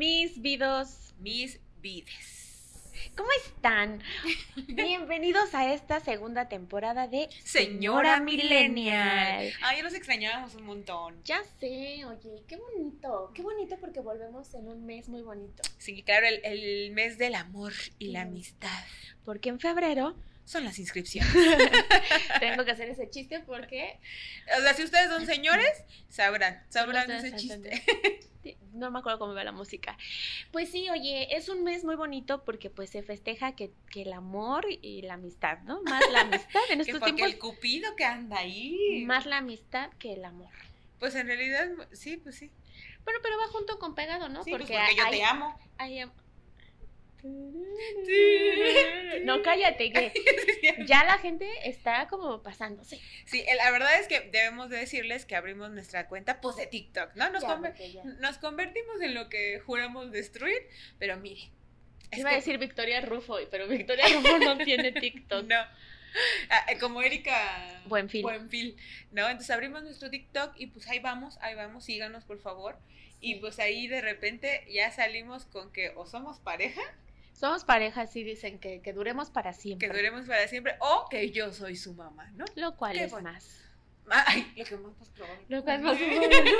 mis vidos. Mis vides. ¿Cómo están? Bienvenidos a esta segunda temporada de Señora Millennial. Ay, los extrañábamos un montón. Ya sé, oye, qué bonito, qué bonito porque volvemos en un mes muy bonito. Sí, claro, el, el mes del amor y la amistad. Porque en febrero son las inscripciones. Tengo que hacer ese chiste porque... O sea, si ustedes son señores, sabrán, sabrán ese chiste. No me acuerdo cómo va la música. Pues sí, oye, es un mes muy bonito porque pues se festeja que, que el amor y la amistad, ¿no? Más la amistad en estos porque el cupido que anda ahí. Más la amistad que el amor. Pues en realidad, sí, pues sí. Bueno, pero va junto con pegado, ¿no? Sí, porque, pues porque yo te amo. No, cállate, que ya la gente está como pasándose. Sí, la verdad es que debemos de decirles que abrimos nuestra cuenta pues de TikTok, ¿no? Nos, nos convertimos en lo que juramos destruir, pero mire. Iba a decir Victoria Rufo, pero Victoria Rufo no tiene TikTok. No. Ah, eh, como Erika Buenfil. Buenfil, ¿no? Entonces abrimos nuestro TikTok y pues ahí vamos, ahí vamos, síganos por favor. Y pues ahí de repente ya salimos con que o somos pareja somos parejas, sí dicen que, duremos para siempre. Que duremos para siempre o que yo soy su mamá, ¿no? Lo cual es más. Ay, lo que más probable. Lo cual es más probable.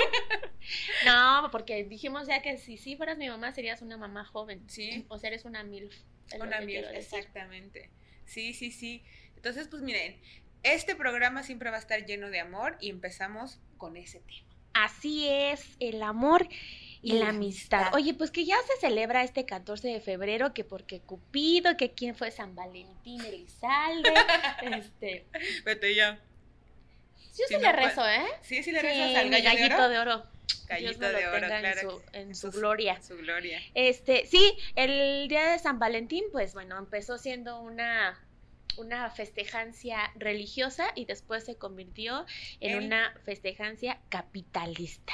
¿no? porque dijimos ya que si sí fueras mi mamá serías una mamá joven. Sí. O sea, eres una MILF. Una MILF, exactamente. Sí, sí, sí. Entonces, pues miren, este programa siempre va a estar lleno de amor y empezamos con ese tema. Así es, el amor y la amistad. Oye, pues que ya se celebra este 14 de febrero, que porque Cupido, que quién fue San Valentín Elizalde, este... Vete ya. Yo sí, le rezo, ¿eh? Sí, sí le rezo al gallito de oro. Gallito de oro, claro. En su, gloria. Su gloria. Este, sí, el día de San Valentín, pues bueno, empezó siendo una una festejancia religiosa y después se convirtió en una festejancia capitalista.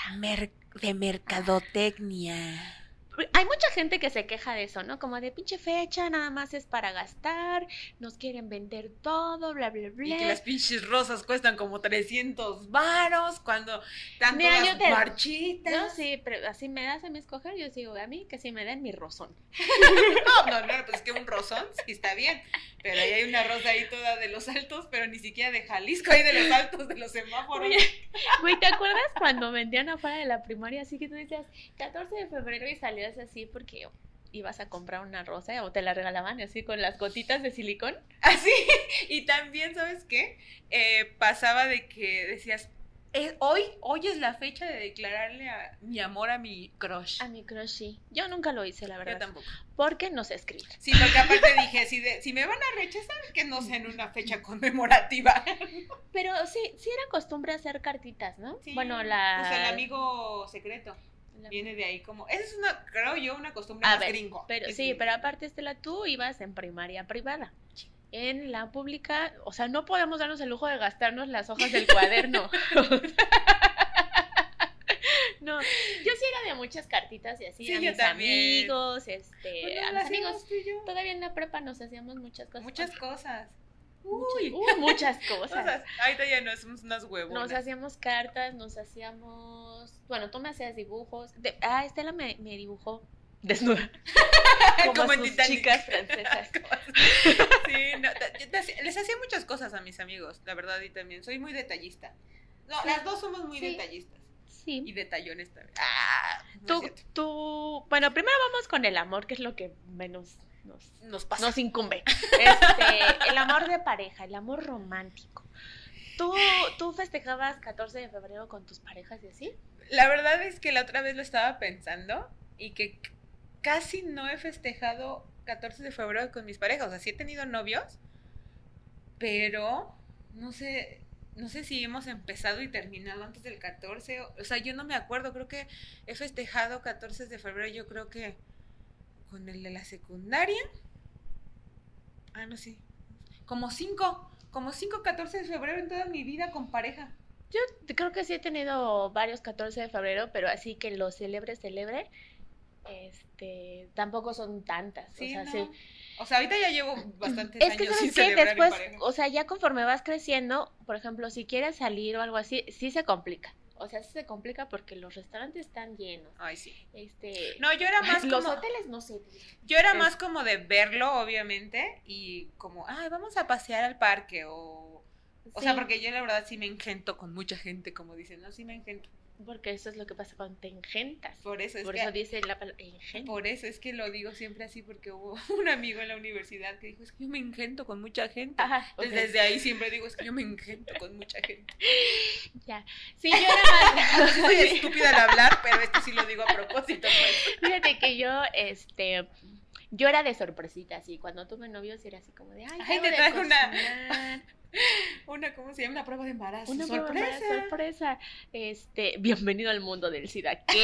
de mercadotecnia hay mucha gente que se queja de eso, ¿no? Como de pinche fecha, nada más es para gastar, nos quieren vender todo, bla, bla, bla. Y que las pinches rosas cuestan como 300 varos cuando tanto las marchitas. No, sí, pero así me das a mí escoger, yo digo, a mí que sí me den mi rosón. no, no, no, pues es que un rosón sí está bien, pero ahí hay una rosa ahí toda de los altos, pero ni siquiera de Jalisco, ahí de los altos, de los semáforos. Güey, ¿te acuerdas cuando vendían afuera de la primaria así que tú decías 14 de febrero y salió así porque ibas a comprar una rosa o te la regalaban así con las gotitas de silicón. Así, y también, ¿sabes qué? Eh, pasaba de que decías, hoy, hoy es la fecha de declararle a mi amor a mi crush. A mi crush, sí. Yo nunca lo hice, la verdad. Yo tampoco. Porque no sé escribir. Sí, porque aparte dije, si, si me van a rechazar, que no sea en una fecha conmemorativa. Pero sí, sí era costumbre hacer cartitas, ¿no? Sí, bueno, la... Pues el amigo secreto. Viene de ahí como, esa es una, creo yo, una costumbre más gringo. Pero, sí, pero aparte, Estela, tú ibas en primaria privada. En la pública, o sea, no podemos darnos el lujo de gastarnos las hojas del cuaderno. no, yo sí era de muchas cartitas y así a mis amigos, este, pues a mis amigos. Todavía en la prepa nos hacíamos muchas cosas. Muchas cosas. Uy, muchas cosas. ahorita ya no somos unas huevos. Nos hacíamos cartas, nos hacíamos. Bueno, tú me hacías dibujos. ah, Estela me, dibujó desnuda. Como, en chicas francesas. sí, les hacía muchas cosas a mis amigos, la verdad, y también. Soy muy detallista. No, las dos somos muy detallistas. Sí. Y detallones también. Ah, tú, tú, bueno, primero vamos con el amor, que es lo que menos nos, nos, incumbe. Este, el amor de pareja, el amor romántico. ¿Tú, ¿Tú festejabas 14 de febrero con tus parejas y así? La verdad es que la otra vez lo estaba pensando y que casi no he festejado 14 de febrero con mis parejas. O sea, sí he tenido novios, pero no sé, no sé si hemos empezado y terminado antes del 14. O sea, yo no me acuerdo. Creo que he festejado 14 de febrero, yo creo que con el de la secundaria. Ah, no sé. Como cinco, como cinco 14 de febrero en toda mi vida con pareja. Yo creo que sí he tenido varios 14 de febrero, pero así que lo celebre, celebre, este, tampoco son tantas. Sí, o sea, sí. O sea, ahorita ya llevo bastantes es que, ¿sabes qué? Después, o sea, ya conforme vas creciendo, por ejemplo, si quieres salir o algo así, sí se complica. O sea, se complica porque los restaurantes están llenos. Ay, sí. Este, No, yo era más los como... hoteles no sé. Yo era Sí. más como de verlo, obviamente, y como, ay, vamos a pasear al parque, o... O sea, Sí, porque yo la verdad sí me engento con mucha gente, como dicen, no, sí me engento. Porque eso es lo que pasa cuando te engentas. Por eso es Por que... eso dice la palabra engento. Por eso es que lo digo siempre así, porque hubo un amigo en la universidad que dijo, es que yo me engento con mucha gente. Ajá, Entonces, desde ahí siempre digo, es que yo me engento con mucha gente. Ya. Sí, yo era más. Soy estúpida al hablar, pero esto sí lo digo a propósito. pues. Fíjate que yo, este. Yo era de sorpresita, así. Cuando tuve novios era así como de. Ay, Ay, te traje una- cocinar". Una, ¿cómo se llama? Una prueba de embarazo. Una sorpresa. sorpresa. sorpresa. Este. Bienvenido al mundo del SIDA. ¿Qué?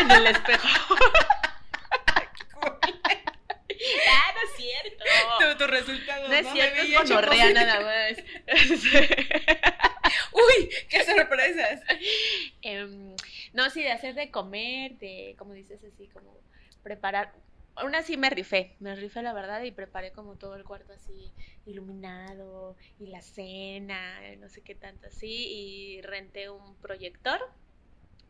En el espejo. ah, no es cierto. Tu, tu resultado. No es cierto, Me es gonorrea nada más. Uy, qué sorpresas. Em, no, sí, de hacer de comer, de, como dices así, como preparar. Aún así me rifé, me rifé la verdad y preparé como todo el cuarto así iluminado y la cena, no sé qué tanto así y renté un proyector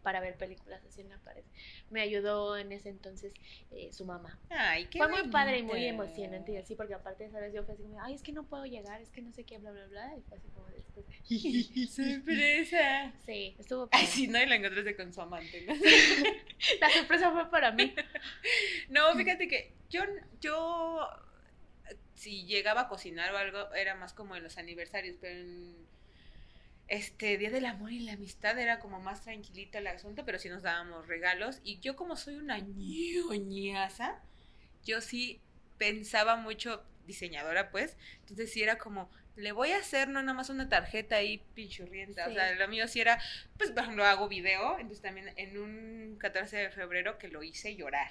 para ver películas así en la pared. Me ayudó en ese entonces eh, su mamá. Ay, qué Fue muy padre y muy emocionante y así porque aparte, ¿sabes? Yo fue así como, ay, es que no puedo llegar, es que no sé qué, bla, bla, bla. Y fue así como después. Sorpresa. Sí, estuvo Ay, padre. sí, no, y la encontraste con su amante, ¿no? La sorpresa fue para mí. No, fíjate que yo, yo, si llegaba a cocinar o algo, era más como en los aniversarios, pero en este Día del Amor y la Amistad era como más tranquilito el asunto, pero sí nos dábamos regalos. Y yo como soy una ñoñaza, yo sí pensaba mucho, diseñadora pues, entonces sí era como, le voy a hacer no nada más una tarjeta ahí pinchurrienta, o sea, lo mío sí era, pues por ejemplo hago video, entonces también en un 14 de febrero que lo hice llorar.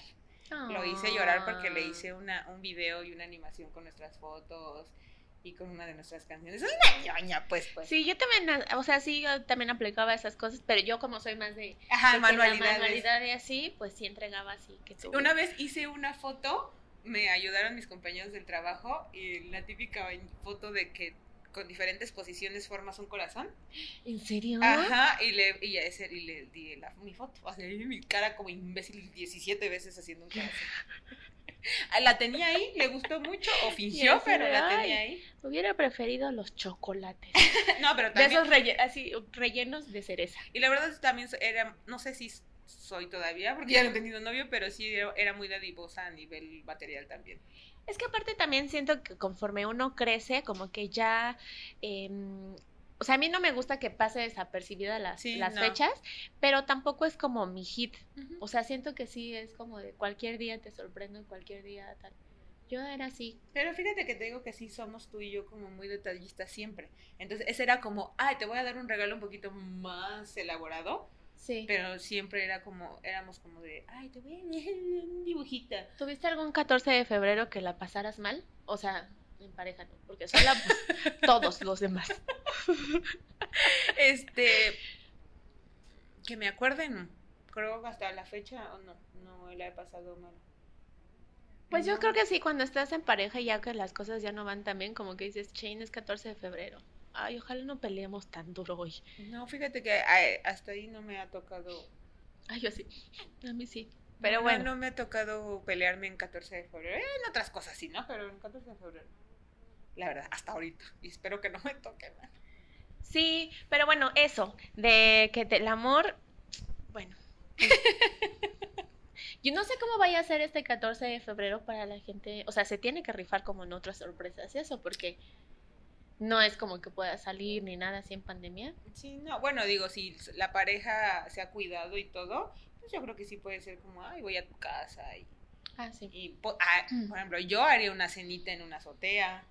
Lo hice llorar porque le Ah. hice una, un video y una animación con nuestras fotos y con una de nuestras canciones. Es una ñoña, pues, pues. Sí, yo también, o sea, sí, yo también aplicaba esas cosas, pero yo como soy más de, Ajá, de manualidades. manualidad y así, pues sí entregaba así que. Una vez hice una foto, me ayudaron mis compañeros del trabajo y la típica foto de que con diferentes posiciones formas un corazón. ¿En serio? Ajá, y le, y ese, y le di la, mi foto. O sea, mi cara como imbécil 17 veces haciendo un corazón. La tenía ahí, le gustó mucho, o fingió, pero la tenía ahí. Hubiera preferido los chocolates. No, pero De también. esos relle- así, rellenos de cereza. Y la verdad es que también era, no sé si soy todavía, porque ya no he tenido novio, pero sí era, era muy dadivosa a nivel material también. Es que aparte también siento que conforme uno crece, como que ya... em, o sea, a mí no me gusta que pase desapercibida las, Sí, las no. fechas, pero tampoco es como mi hit. O sea, siento que sí es como de cualquier día te sorprendo y cualquier día tal. Yo era así. Pero fíjate que te digo que sí somos tú y yo como muy detallistas siempre. Entonces, ese era como, ay, te voy a dar un regalo un poquito más elaborado, Sí. pero siempre era como, éramos como de, ay, te voy a dar un dibujito. ¿Tuviste algún 14 de febrero que la pasaras mal? O sea, en pareja no, porque son la- todos los demás. Este, que me acuerden, creo que hasta la fecha, o no, no la he pasado mal. Pues yo creo que sí, cuando estás en pareja y ya que las cosas ya no van tan bien, como que dices, Chain es 14 de febrero. Ay, ojalá no peleemos tan duro hoy. No, fíjate que ay, hasta ahí no me ha tocado. Ay, yo sí. A mí sí. Pero no, bueno. No me ha tocado pelearme en 14 de febrero. En otras cosas sí, ¿no? Pero en 14 de febrero. La verdad, hasta ahorita. Y espero que no me toque. man. Sí, pero bueno, eso, de que te- el amor, bueno. Yo no sé cómo vaya a ser este 14 de febrero para la gente, o sea, se tiene que rifar como en otras sorpresas, eso, porque no es como que pueda salir ni nada así en pandemia. Sí, no. Bueno, digo, si la pareja se ha cuidado y todo, pues yo creo que sí puede ser como, ay, voy a tu casa. Y, Ah, sí. y po- ah, por ejemplo, yo haría una cenita en una azotea.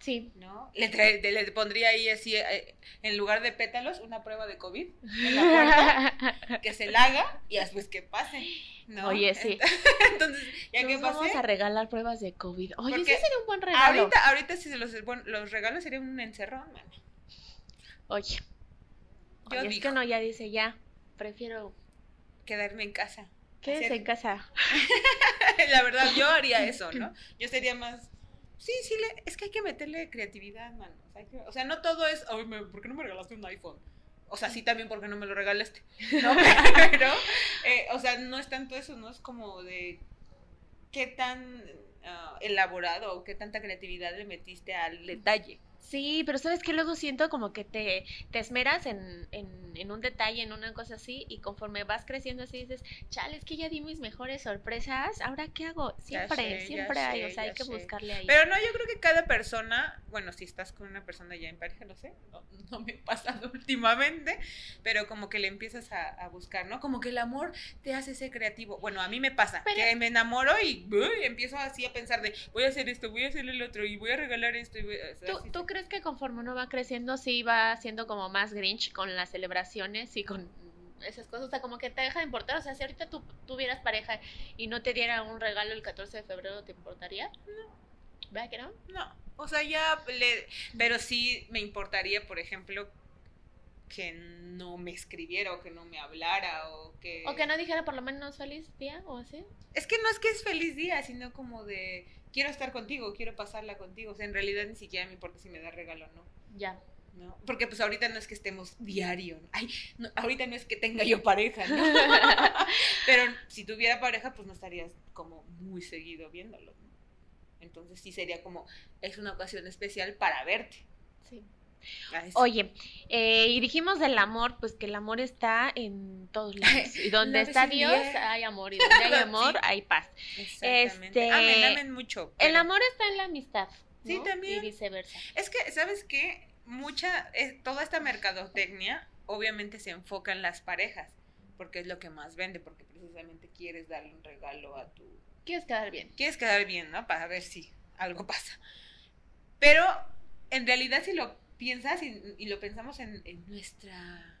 Sí. ¿no? Le, trae- le pondría ahí así, eh, en lugar de pétalos, una prueba de COVID en la puerta, que se la haga y después que pase, ¿no? Oye, sí. Entonces, ya que Nos vamos pase, a regalar pruebas de COVID. Oye, Porque sería un buen regalo. ahorita, ahorita sí los, bueno, los regalos serían un encerrón, man. Oye, Yo oye, es digo, que no, ya dice, ya, prefiero quedarme en casa. quédese Hacer- en casa. La verdad, yo haría eso, ¿no? Yo sería más... Sí, sí, le- es que hay que meterle creatividad, mano. O sea, que- o sea, no todo es, "Ay, me- ¿por qué no me regalaste un iPhone? O sea, sí también porque no me lo regalaste. ¿no? Pero, eh, o sea, no es tanto eso, ¿no? Es como de qué tan ah, elaborado o qué tanta creatividad le metiste al detalle. Sí, pero sabes que luego siento como que te, te esmeras en, en, en, un detalle, en una cosa así, y conforme vas creciendo así dices, chale, es que ya di mis mejores sorpresas, ¿ahora qué hago? Siempre, siempre hay, o sea, hay que buscarle ahí. Pero no, yo creo que cada persona, bueno, si estás con una persona ya en pareja, no sé, no, me ha pasado últimamente, pero como que le empiezas a, a, buscar, ¿no? Como que el amor te hace ser creativo. Bueno, a mí me pasa, que me enamoro y empiezo así a pensar de, voy a hacer esto, voy a hacer el otro, y voy a regalar esto. Y voy a, ¿Tú, ¿tú crees que conforme uno va creciendo sí va siendo como más grinch con las celebraciones y con esas cosas? O sea, como que te deja de importar. O sea, si ahorita tú tuvieras pareja y no te diera un regalo el 14 de febrero, ¿te importaría? No. ¿Verdad que no? No. O sea, ya le... Pero sí me importaría, por ejemplo, que no me escribiera o que no me hablara o que... O que no dijera por lo menos feliz día o así. Es que no es que es feliz día, sino como de quiero estar contigo, quiero pasarla contigo. O sea, en realidad ni siquiera me importa si me da regalo o no. Ya. ¿no? Porque pues ahorita no es que estemos diario. Ay, no, ahorita no es que tenga yo pareja, ¿no? Pero si tuviera pareja, pues no estarías como muy seguido viéndolo. ¿no? Entonces sí sería como, es una ocasión especial para verte. Sí. Oye, eh, y dijimos del amor, pues que el amor está en todos lados. Y donde está Dios hay amor, y donde hay amor sí. hay paz. Este, amen, amen mucho. Pero... El amor está en la amistad. ¿no? Sí, también. Y viceversa. Es que, ¿sabes qué? Mucha, eh, toda esta mercadotecnia obviamente se enfoca en las parejas, porque es lo que más vende, porque precisamente quieres darle un regalo a tu... Quieres quedar bien. Quieres quedar bien, ¿no? Para ver si algo pasa. Pero en realidad si lo piensas y, y lo pensamos en, en nuestra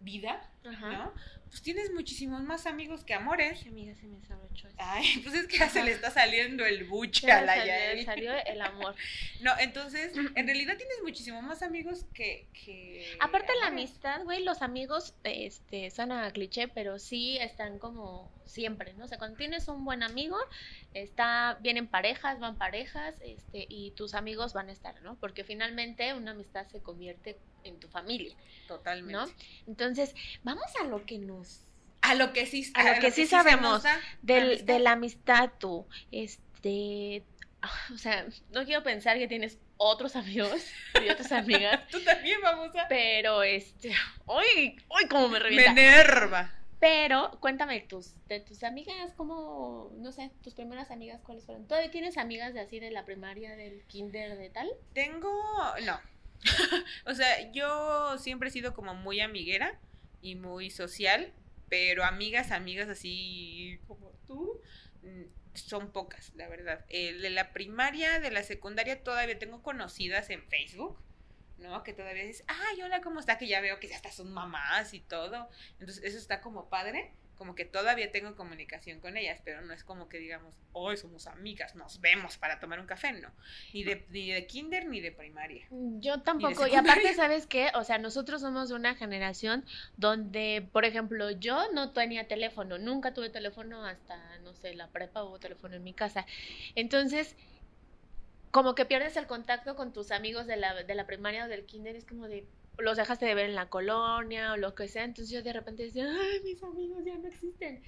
vida, Ajá. ¿no? Pues tienes muchísimos más amigos que amores. Ay, amiga, se me desabrochó. Ay, pues es que ya se le está saliendo el buche a la Yael. salió el amor. No, entonces, en realidad tienes muchísimos más amigos que... que Aparte amores. la amistad, güey, los amigos, este, suena cliché, pero sí están como siempre, ¿no? O sea, cuando tienes un buen amigo, está, vienen parejas, van parejas, este, y tus amigos van a estar, ¿no? Porque finalmente una amistad se convierte en tu familia. Totalmente. ¿No? Entonces, vamos a lo que nos... A lo que sí, a, a lo, que, que sí sabemos del, de la amistad tú. Este, o sea, no quiero pensar que tienes otros amigos y otras amigas. Tú también, vamos a. Pero este, hoy, hoy como me revienta. Me enerva. Pero cuéntame tus, de tus amigas, ¿cómo, no sé, tus primeras amigas cuáles fueron? ¿Todavía tienes amigas de así de la primaria, del kinder, de tal? Tengo, no. o sea, yo siempre he sido como muy amiguera y muy social, pero amigas, amigas así como tú, son pocas, la verdad. El de la primaria, de la secundaria, todavía tengo conocidas en Facebook, ¿no? Que todavía dices, ay, hola, ¿cómo está? Que ya veo que ya hasta son mamás y todo. Entonces, eso está como padre. Como que todavía tengo comunicación con ellas, pero no es como que digamos, hoy somos amigas, nos vemos para tomar un café, no. Ni de, ni de kinder ni de primaria. Yo tampoco. Y aparte, ¿sabes qué? O sea, nosotros somos de una generación donde, por ejemplo, yo no tenía teléfono, nunca tuve teléfono hasta, no sé, la prepa hubo teléfono en mi casa. Entonces, como que pierdes el contacto con tus amigos de la, de la primaria o del kinder, es como de, los dejaste de ver en la colonia o lo que sea, entonces yo de repente decía, ay, mis amigos ya no existen.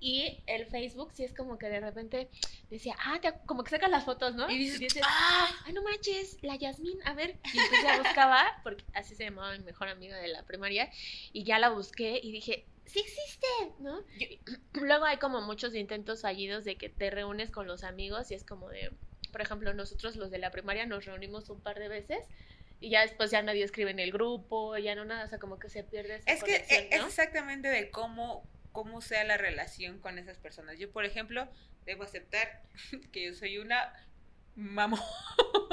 Y el Facebook sí es como que de repente decía, ah, te, como que sacas las fotos, ¿no? Y dices, y dices ah, ay, no manches, la Yasmín, a ver. Y entonces ya buscaba, porque así se llamaba mi mejor amiga de la primaria, y ya la busqué y dije, sí existe, ¿no? Yo, luego hay como muchos intentos fallidos de que te reúnes con los amigos y es como de, por ejemplo, nosotros los de la primaria nos reunimos un par de veces y ya después ya nadie escribe en el grupo, ya no nada, o sea, como que se pierde esa Es que es exactamente de cómo, cómo sea la relación con esas personas. Yo, por ejemplo, debo aceptar que yo soy una mamona,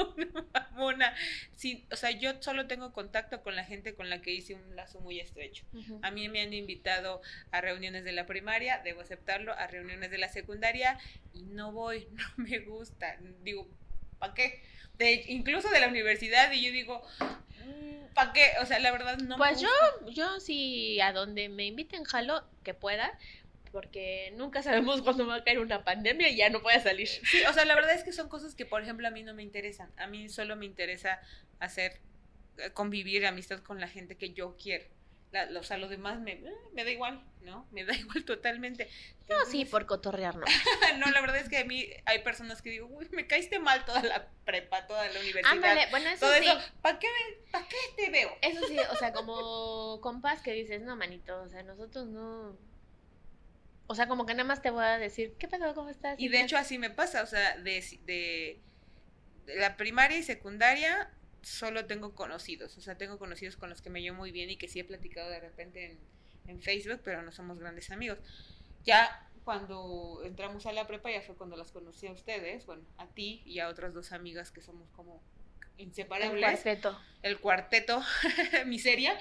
mamona. Sí, o sea, yo solo tengo contacto con la gente con la que hice un lazo muy estrecho. Uh -huh. A mí me han invitado a reuniones de la primaria, debo aceptarlo, a reuniones de la secundaria y no voy, no me gusta. Digo, ¿para qué? De, incluso de la universidad y yo digo, ¿para qué? O sea, la verdad no Pues yo, yo sí, a donde me inviten jalo, que pueda, porque nunca sabemos cuándo va a caer una pandemia y ya no puede salir. Sí, o sea, la verdad es que son cosas que, por ejemplo, a mí no me interesan. A mí solo me interesa hacer eh, convivir, amistad con la gente que yo quiero. La, o sea, lo demás me, eh, me da igual, ¿no? Me da igual totalmente. No, sí, por cotorrear, ¿no? no, la verdad es que a mí hay personas que digo, uy, me caíste mal toda la prepa, toda la universidad. Ándale, bueno, eso todo sí. eso, ¿para qué, ¿para qué te veo? Eso sí, o sea, como compas que dices, no, manito, o sea, nosotros no... O sea, como que nada más te voy a decir, ¿qué pedo? ¿Cómo estás? Y de hecho así me pasa, o sea, de, de, de la primaria y secundaria solo tengo conocidos, o sea, tengo conocidos con los que me llevo muy bien y que sí he platicado de repente en, en Facebook, pero no somos grandes amigos. Ya cuando entramos a la prepa ya fue cuando las conocí a ustedes, bueno, a ti y a otras dos amigas que somos como inseparables. El cuarteto. El cuarteto, miseria.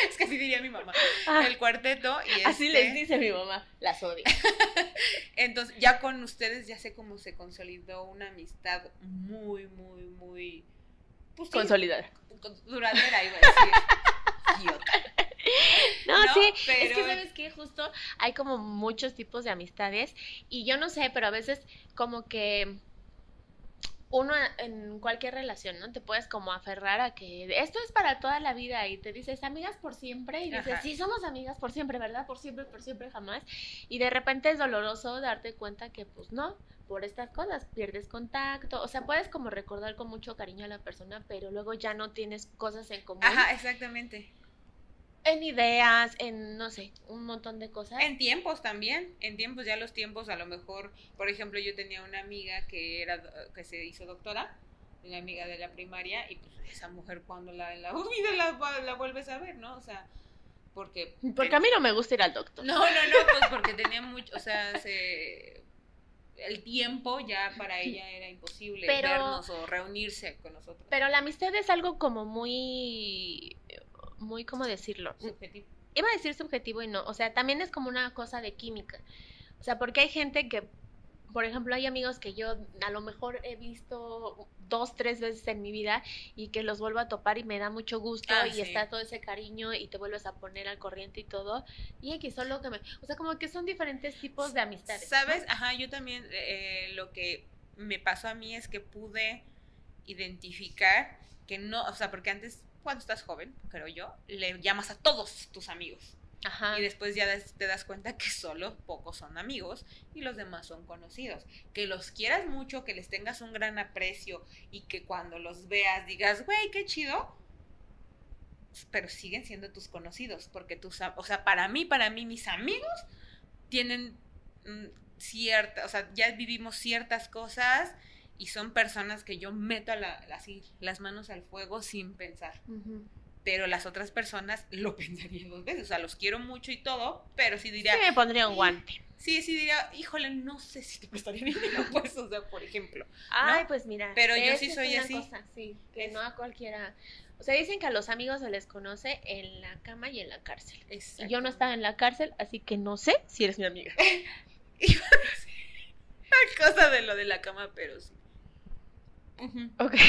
es que así diría mi mamá. Ah, El cuarteto y así este- les dice mi mamá, las odio. Entonces, ya con ustedes ya sé cómo se consolidó una amistad muy, muy, muy... Pues, Consolidada. con- duradera, iba a decir. Idiota. No, No, sí, es pero- que sabes que justo hay como muchos tipos de amistades y yo no sé, pero a veces como que uno en cualquier relación, ¿no? Te puedes como aferrar a que esto es para toda la vida y te dices amigas por siempre y dices, Ajá. sí, somos amigas por siempre, ¿verdad? Por siempre, por siempre, jamás. Y de repente es doloroso darte cuenta que pues no, por estas cosas pierdes contacto, o sea, puedes como recordar con mucho cariño a la persona, pero luego ya no tienes cosas en común. Ajá, exactamente. En ideas, en, no sé, un montón de cosas. En tiempos también, en tiempos ya los tiempos a lo mejor, por ejemplo, yo tenía una amiga que era que se hizo doctora, una amiga de la primaria y pues esa mujer cuando la en la vida la, la vuelves a ver, ¿no? O sea, porque Porque a mí no me gusta ir al doctor. No, no, no, pues porque tenía mucho, o sea, se el tiempo ya para ella era imposible Pero- vernos o reunirse con nosotros. Pero la amistad es algo como muy, muy, ¿cómo decirlo? Subjetivo. Iba a decir subjetivo y no, o sea, también es como una cosa de química. O sea, porque hay gente que, por ejemplo, hay amigos que yo a lo mejor he visto dos, tres veces en mi vida y que los vuelvo a topar y me da mucho gusto Ah, y sí. está todo ese cariño y te vuelves a poner al corriente y todo. Y X, solo que me, o sea, como que son diferentes tipos de amistades. ¿no? ¿Sabes? Ajá, yo también eh, lo que me pasó a mí es que pude identificar que no, o sea, porque antes cuando estás joven, creo yo, le llamas a todos tus amigos. Ajá. Y después ya te das cuenta que solo pocos son amigos y los demás son conocidos. Que los quieras mucho, que les tengas un gran aprecio y que cuando los veas digas, güey, qué chido. Pero siguen siendo tus conocidos, porque tus, o sea, para mí, para mí, mis amigos tienen mm, cierta, o sea, ya vivimos ciertas cosas y son personas que yo meto la, así las manos al fuego sin pensar pero las otras personas lo pensaría dos veces. O sea, los quiero mucho y todo, pero sí diría, Sí, me pondría un Sí. guante. sí, sí diría, híjole, no sé si te prestaría dinero, pues, o sea, por ejemplo. Ay, pues mira. Pero yo sí es soy una así. cosa, sí, que Es- no a cualquiera. O sea, dicen que a los amigos se les conoce en la cama y en la cárcel. Y yo no estaba en la cárcel, así que no sé si eres mi amiga. Cosa de lo de la cama, pero sí. Ok.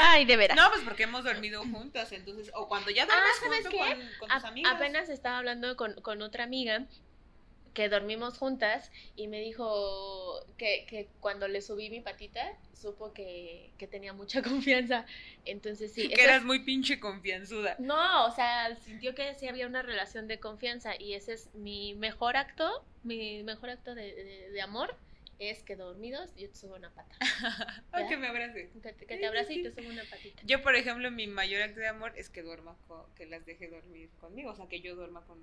Ay, de veras. No, pues porque hemos dormido juntas, entonces, o cuando ya duermes Ah, ¿sabes junto qué? con, con tus amigas. apenas estaba hablando con, con otra amiga que dormimos juntas y me dijo que, que cuando le subí mi patita supo que, que tenía mucha confianza. Entonces sí. que eso eras es- muy pinche confianzuda. No, o sea, sintió que sí había una relación de confianza y ese es mi mejor acto, mi mejor acto de, de- de amor es que dormidos yo te subo una pata. ¿Ya? que me abrace. Que te, te abrace y te subo una patita. Yo, por ejemplo, mi mayor acto de amor es que duerma, con- que las deje dormir conmigo, o sea, que yo duerma con,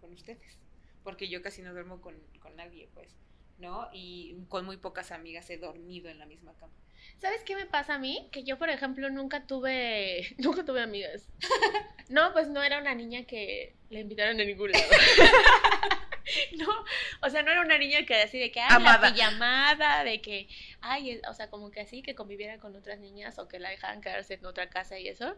con ustedes, porque yo casi no duermo con, con nadie, pues, ¿no? Y con muy pocas amigas he dormido en la misma cama. ¿Sabes qué me pasa a mí? Que yo, por ejemplo, nunca tuve, nunca tuve amigas. No, pues no era una niña que le invitaron a ningún lado. No, o sea, no era una niña que así de que, ay, Amada. la pijamada, de que, ay, o sea, como que así, que conviviera con otras niñas o que la dejaran quedarse en otra casa y eso.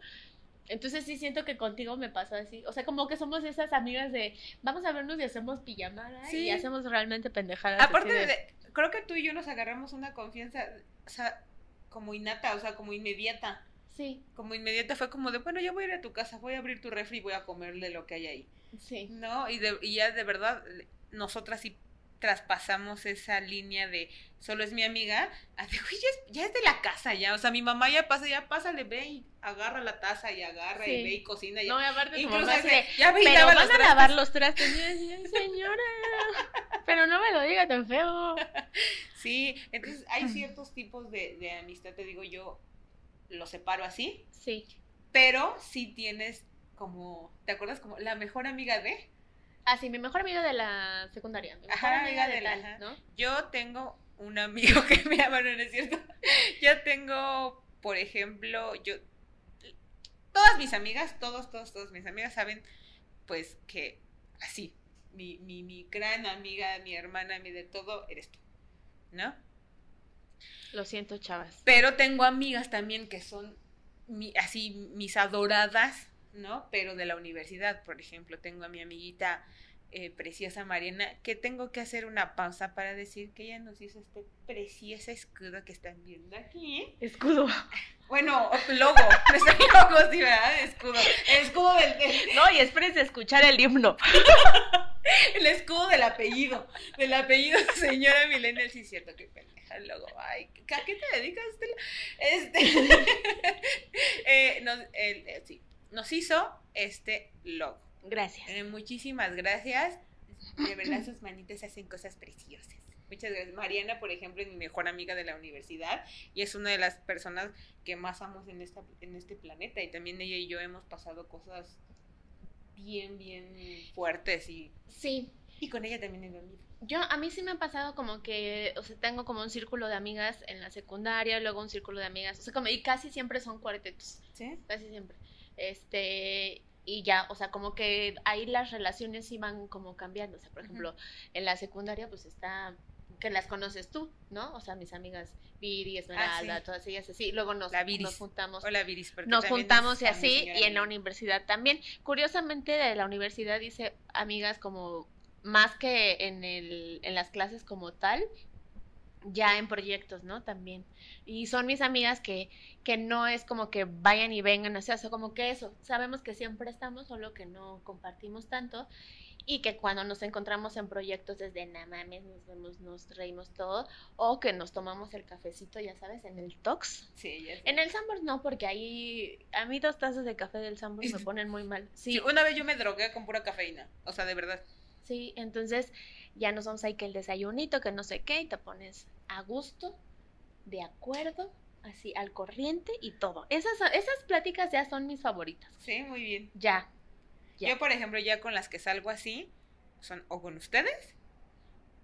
Entonces sí siento que contigo me pasó así. O sea, como que somos esas amigas de, vamos a vernos y hacemos pijamada Sí. y hacemos realmente pendejadas. Aparte, de- de, creo que tú y yo nos agarramos una confianza, o sea, como innata, o sea, como inmediata. Sí, Como inmediata fue como de, bueno, ya voy a ir a tu casa, voy a abrir tu refri y voy a comer de lo que hay ahí. Sí. ¿no? Y, de, y ya de verdad, nosotras sí traspasamos esa línea de solo es mi amiga, a de, ya, es, de la casa ya, o sea, mi mamá ya pasa, ya pásale, ve y agarra la taza y agarra y ve y cocina. Ya. No, y aparte Incluso ya ve y pero van a lavar los trastes. señora, pero no me lo diga tan feo. Sí, entonces hay ciertos tipos de, de amistad, te digo yo, lo separo así. Sí. Pero si tienes como, ¿te acuerdas? Como la mejor amiga de... Ah, sí, mi mejor amiga de la secundaria. Mi mejor amiga de, la, ¿no? Yo tengo un amigo que me llama, no, es cierto. Yo tengo, por ejemplo, yo... Todas mis amigas, todos, todos, todos mis amigas saben, pues, que así, mi, mi, mi gran amiga, mi hermana, mi de todo, eres tú, ¿no? Lo siento, chavas. Pero tengo amigas también que son así mis adoradas, ¿no? Pero de la universidad, por ejemplo, tengo a mi amiguita eh, preciosa Mariana, que tengo que hacer una pausa para decir que ella nos hizo este precioso escudo que están viendo aquí. Escudo. Bueno, logo, logo, sí, ¿verdad? Escudo. El escudo del, No, y espérense escuchar el himno. el escudo del apellido, del apellido señora Milena, sí es cierto, que pendeja el logo. Ay, ¿a qué te dedicas, Este, eh, nos, eh, sí, nos hizo este logo. Gracias. Eh, muchísimas gracias. De verdad, sus manitas hacen cosas preciosas. Muchas gracias. Mariana, por ejemplo, es mi mejor amiga de la universidad y es una de las personas que más amo en, esta, en este planeta. Y también ella y yo hemos pasado cosas bien, bien fuertes y... Sí. Y con ella también he dormido. Yo, a mí sí me ha pasado como que, o sea, tengo como un círculo de amigas en la secundaria, luego un círculo de amigas, o sea, como, y casi siempre son cuartetos. ¿Sí? Casi siempre. Este, y ya, o sea, como que ahí las relaciones iban como cambiando. O sea, por ejemplo, en la secundaria, pues está que las conoces tú, ¿no? O sea, mis amigas Viri, Esmeralda, ah, todas ellas así. Luego nos, nos juntamos. Hola, Viris, nos juntamos y así, y en la universidad también. Curiosamente, de la universidad hice amigas como más que en, el, en las clases como tal, ya en proyectos, ¿no? También. Y son mis amigas que, que no es como que vayan y vengan, o sea, como que eso, sabemos que siempre estamos, solo que no compartimos tanto y que cuando nos encontramos en proyectos desde nada mames, nos vemos, nos reímos todo, o que nos tomamos el cafecito, ya sabes, en el Tox. Sí, ya En el Sambors no, porque ahí a mí dos tazas de café del Sambors me ponen muy mal. Sí. Una vez yo me drogué con pura cafeína, o sea, de verdad. Sí, entonces ya nos vamos ahí que el desayunito, que no sé qué, y te pones a gusto, de acuerdo, así al corriente y todo. Esas, esas pláticas ya son mis favoritas. Sí, muy bien. Ya, Yo, por ejemplo, ya con las que salgo así, son o con ustedes,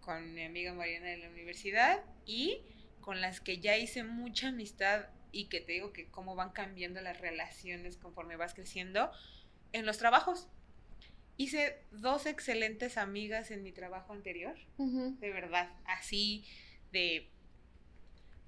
con mi amiga Mariana de la universidad y con las que ya hice mucha amistad y que te digo que cómo van cambiando las relaciones conforme vas creciendo en los trabajos. Hice dos excelentes amigas en mi trabajo anterior, de verdad, así de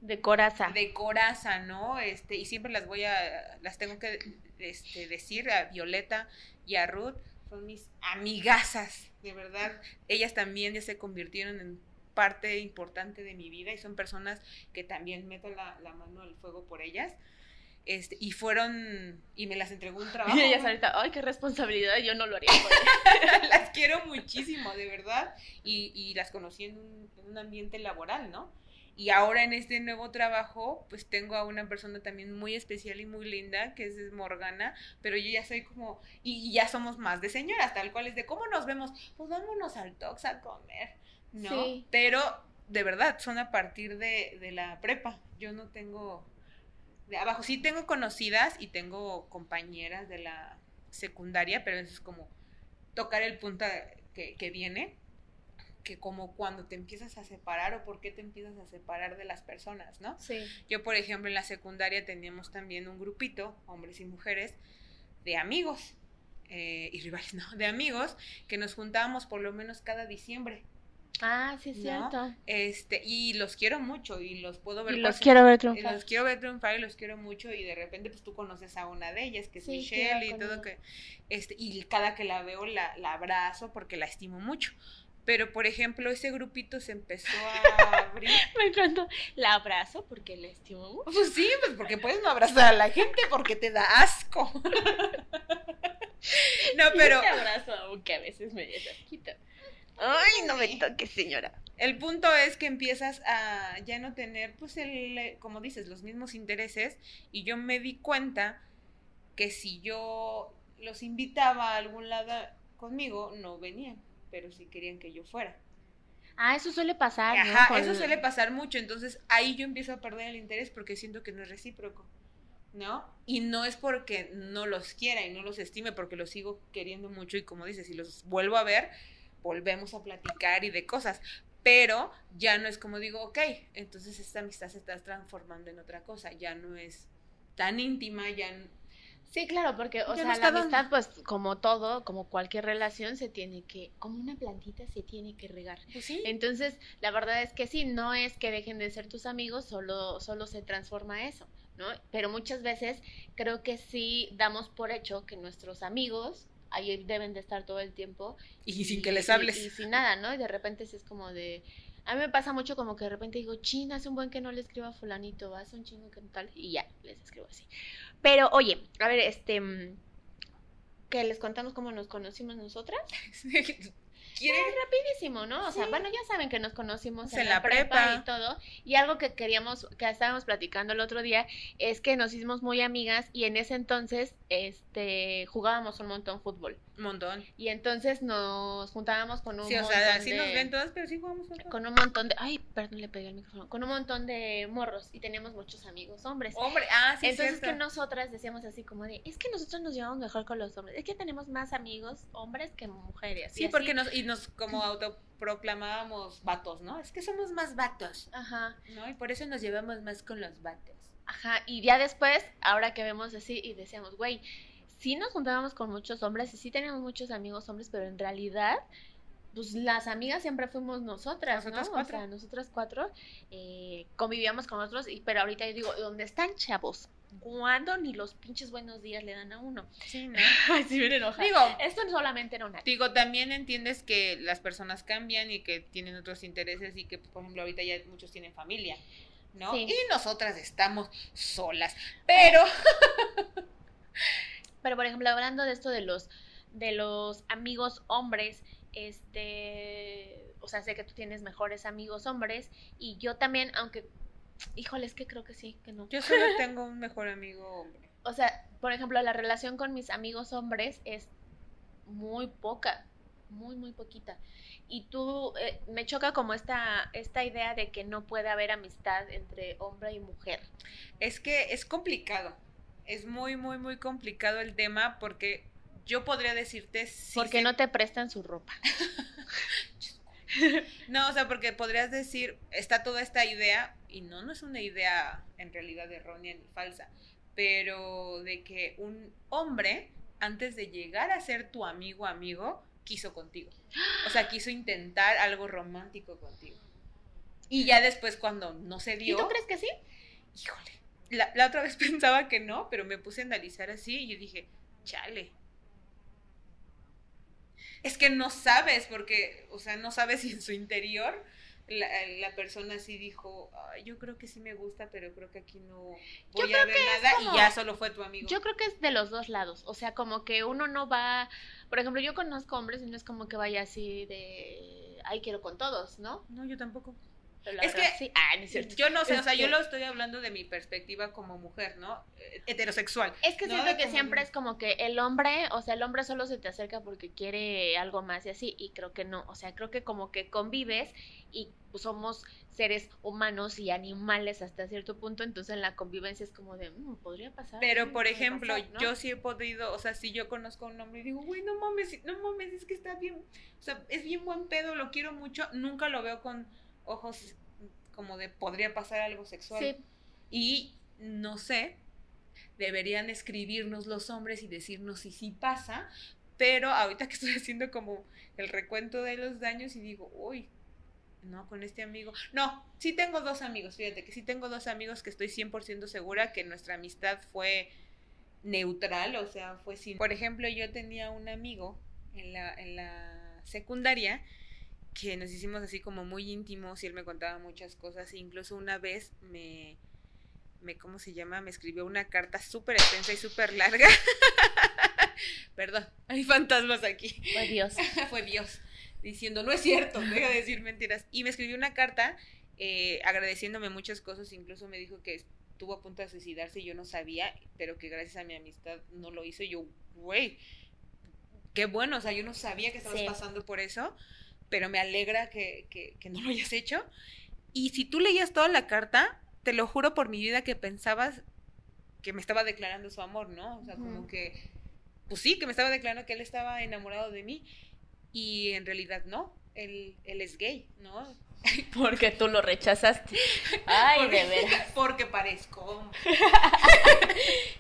de coraza. De coraza, ¿no? Este, y siempre las voy a, las tengo que este, decir a Violeta y a Ruth, son mis amigazas, de verdad. Ellas también ya se convirtieron en parte importante de mi vida y son personas que también meto la, mano al fuego por ellas. Este, y fueron, y me las entregó un trabajo. Y ellas ahorita, ay, qué responsabilidad, yo no lo haría las quiero muchísimo, de verdad, y, y las conocí en un, en un ambiente laboral, ¿no? Y ahora en este nuevo trabajo, pues tengo a una persona también muy especial y muy linda, que es Morgana, pero yo ya soy como, y, ya somos más de señoras, tal cual es de cómo nos vemos, pues vámonos al Tox a comer, ¿no? Pero de verdad, son a partir de, de la prepa. Yo no tengo de abajo, sí tengo conocidas y tengo compañeras de la secundaria, pero eso es como tocar el punto que, que viene que como cuando te empiezas a separar o por qué te empiezas a separar de las personas, ¿no? Sí. Yo, por ejemplo, en la secundaria teníamos también un grupito, hombres y mujeres, de amigos, eh, y rivales, no, de amigos, que nos juntábamos por lo menos cada diciembre. Ah, sí, es cierto. Este, y los quiero mucho y los puedo ver. Y los quiero ver triunfar. Y los quiero ver triunfar y los quiero mucho y de repente pues tú conoces a una de ellas, que es Michelle y todo que, este, y cada que la veo la, la abrazo porque la estimo mucho. Pero, por ejemplo, ese grupito se empezó a abrir. Me encanta. La abrazo porque la estimo. Pues sí, pues porque puedes no abrazar a la gente porque te da asco. no, pero. Yo te abrazo, aunque a veces me asquito. Ay, no me toque, señora. El punto es que empiezas a ya no tener, pues, el, como dices, los mismos intereses. Y yo me di cuenta que si yo los invitaba a algún lado conmigo, no venían, pero sí querían que yo fuera. Ah, eso suele pasar. Ajá, eso suele pasar mucho. Entonces ahí yo empiezo a perder el interés porque siento que no es recíproco. ¿No? Y no es porque no los quiera y no los estime, porque los sigo queriendo mucho y como dices, si los vuelvo a ver, volvemos a platicar y de cosas. Pero ya no es como digo, ok, entonces esta amistad se está transformando en otra cosa, ya no es tan íntima, ya Sí, claro, porque, o sea, la amistad, pues, como todo, como cualquier relación, se tiene que, como una plantita, se tiene que regar. Pues sí. Entonces, la verdad es que sí, no es que dejen de ser tus amigos, solo, solo se transforma eso, ¿no? Pero muchas veces creo que sí damos por hecho que nuestros amigos ahí deben de estar todo el tiempo. Y, sin que les hables. Y, sin nada, ¿no? Y de repente es como de... A mí me pasa mucho como que de repente digo, china, hace un buen que no le escribo a fulanito, vas un chingo que tal, y ya, les escribo así. Pero, oye, a ver, este. Mm, que les contamos cómo nos conocimos nosotras. Es rapidísimo, ¿no? O sea, bueno, ya saben que nos conocimos en, la, prepa, y todo. Y algo que queríamos, que estábamos platicando el otro día, es que nos hicimos muy amigas y en ese entonces, este, jugábamos un montón fútbol. Un montón. Y entonces nos juntábamos con un montón Sí, o sea, así nos ven todas, pero sí jugamos. Con un montón de, ay, perdón, le pegué el micrófono. Con un montón de morros y teníamos muchos amigos hombres. Hombre, ah, sí, Entonces que nosotras decíamos así como de, es que nosotros nos llevamos mejor con los hombres. Es que tenemos más amigos hombres que mujeres. Sí, porque nos, y nos como autoproclamábamos vatos, ¿no? Es que somos más vatos. Ajá. ¿No? Y por eso nos llevamos más con los vatos. Ajá, y ya después, ahora que vemos así y decíamos, güey, sí nos juntábamos con muchos hombres y sí teníamos muchos amigos hombres, pero en realidad, pues las amigas siempre fuimos nosotras, nosotras ¿no? Cuatro. O sea, nosotras cuatro eh, convivíamos con otros, y, pero ahorita yo digo, ¿dónde están chavos? ¿Cuándo ni los pinches buenos días le dan a uno? Sí, ¿no? sí, me enoja. Digo, esto solamente era una. Digo, también entiendes que las personas cambian y que tienen otros intereses y que, por ejemplo, ahorita ya muchos tienen familia, ¿no? Y nosotras estamos solas, pero... Pero por ejemplo, hablando de esto de los de los amigos hombres, este, o sea, sé que tú tienes mejores amigos hombres y yo también, aunque híjole, es que creo que sí, que no. Yo solo tengo un mejor amigo hombre. O sea, por ejemplo, la relación con mis amigos hombres es muy poca, muy muy poquita. Y tú eh, me choca como esta esta idea de que no puede haber amistad entre hombre y mujer. Es que es complicado es muy, muy, muy complicado el tema porque yo podría decirte... Si porque no te prestan su ropa. no, o sea, porque podrías decir, está toda esta idea, y no, no es una idea en realidad errónea ni falsa, pero de que un hombre, antes de llegar a ser tu amigo amigo, quiso contigo. O sea, quiso intentar algo romántico contigo. Y ya después cuando no se dio... ¿Y tú crees que sí? Híjole la, otra vez pensaba que no, pero me puse a analizar así y yo dije, chale. Es que no sabes, porque, o sea, no sabes si en su interior la, persona sí dijo, yo creo que sí me gusta, pero creo que aquí no voy a ver nada y ya solo fue tu amigo. Yo creo que es de los dos lados, o sea, como que uno no va, por ejemplo, yo conozco hombres y no es como que vaya así de, ay, quiero con todos, ¿no? No, yo tampoco es que ah, yo no sé, o sea, yo lo estoy hablando de mi perspectiva como mujer, ¿no? Eh, heterosexual. Es que siento que siempre es como que el hombre, o sea, el hombre solo se te acerca porque quiere algo más y así, y creo que no, o sea, creo que como que convives y somos seres humanos y animales hasta cierto punto, entonces en la convivencia es como de, mm, podría pasar. Pero, por ejemplo, yo sí he podido, o sea, si yo conozco a un hombre y digo, güey, no mames, no mames, es que está bien, o sea, es bien buen pedo, lo quiero mucho, nunca lo veo con ojos como de podría pasar algo sexual. Y no sé, deberían escribirnos los hombres y decirnos si sí pasa, pero ahorita que estoy haciendo como el recuento de los daños y digo, uy, no, con este amigo. No, sí tengo dos amigos, fíjate que sí tengo dos amigos que estoy 100% segura que nuestra amistad fue neutral, o sea, fue sin... Por ejemplo, yo tenía un amigo en la, en la secundaria que nos hicimos así como muy íntimos y él me contaba muchas cosas. E incluso una vez me, me, ¿cómo se llama? Me escribió una carta súper extensa y súper larga. Perdón, hay fantasmas aquí. Fue Dios. Fue Dios. diciendo, no es cierto, deja de decir mentiras. Y me escribió una carta eh, agradeciéndome muchas cosas, incluso me dijo que estuvo a punto de suicidarse y yo no sabía, pero que gracias a mi amistad no lo hizo. Yo, güey, qué bueno, o sea, yo no sabía que estabas pasando por eso, pero me alegra que, que, que no lo hayas hecho. Y si tú leías toda la carta, te lo juro por mi vida que pensabas que me estaba declarando su amor, ¿no? O sea, como que, pues sí, que me estaba declarando que él estaba enamorado de mí y en realidad no, él, él es gay, ¿no? Porque tú lo rechazaste. Ay, de veras. Porque parezco.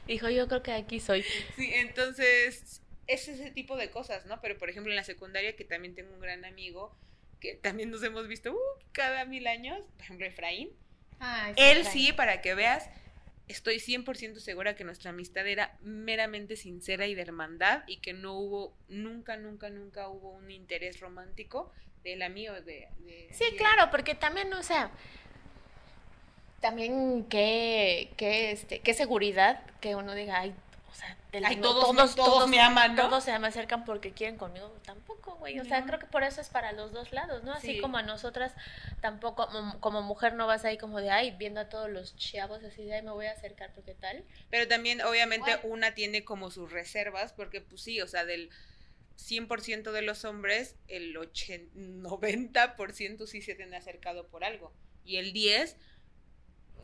Dijo, yo creo que aquí soy. Sí, entonces es ese tipo de cosas, ¿no? Pero por ejemplo en la secundaria que también tengo un gran amigo que también nos hemos visto uh, cada mil años, por ejemplo Efraín. Ah, él sí, para que veas, estoy 100% segura que nuestra amistad era meramente sincera y de hermandad y que no hubo, nunca, nunca, nunca hubo un interés romántico de la mía de, de... Sí, claro, porque también, o sea, también qué, qué, este, qué seguridad que uno diga, ay, o sea, todos, todos, me aman, ¿no? Todos se me acercan porque quieren conmigo. Tampoco, güey. O sea, creo que por eso es para los dos lados, ¿no? Así como a nosotras, tampoco, como, mujer no vas ahí como de, ay, viendo a todos los chavos así de, ay, me voy a acercar porque tal. Pero también, obviamente, una tiene como sus reservas, porque pues sí, o sea, del 100% de los hombres, el 80, 90% sí se tiene acercado por algo. Y el 10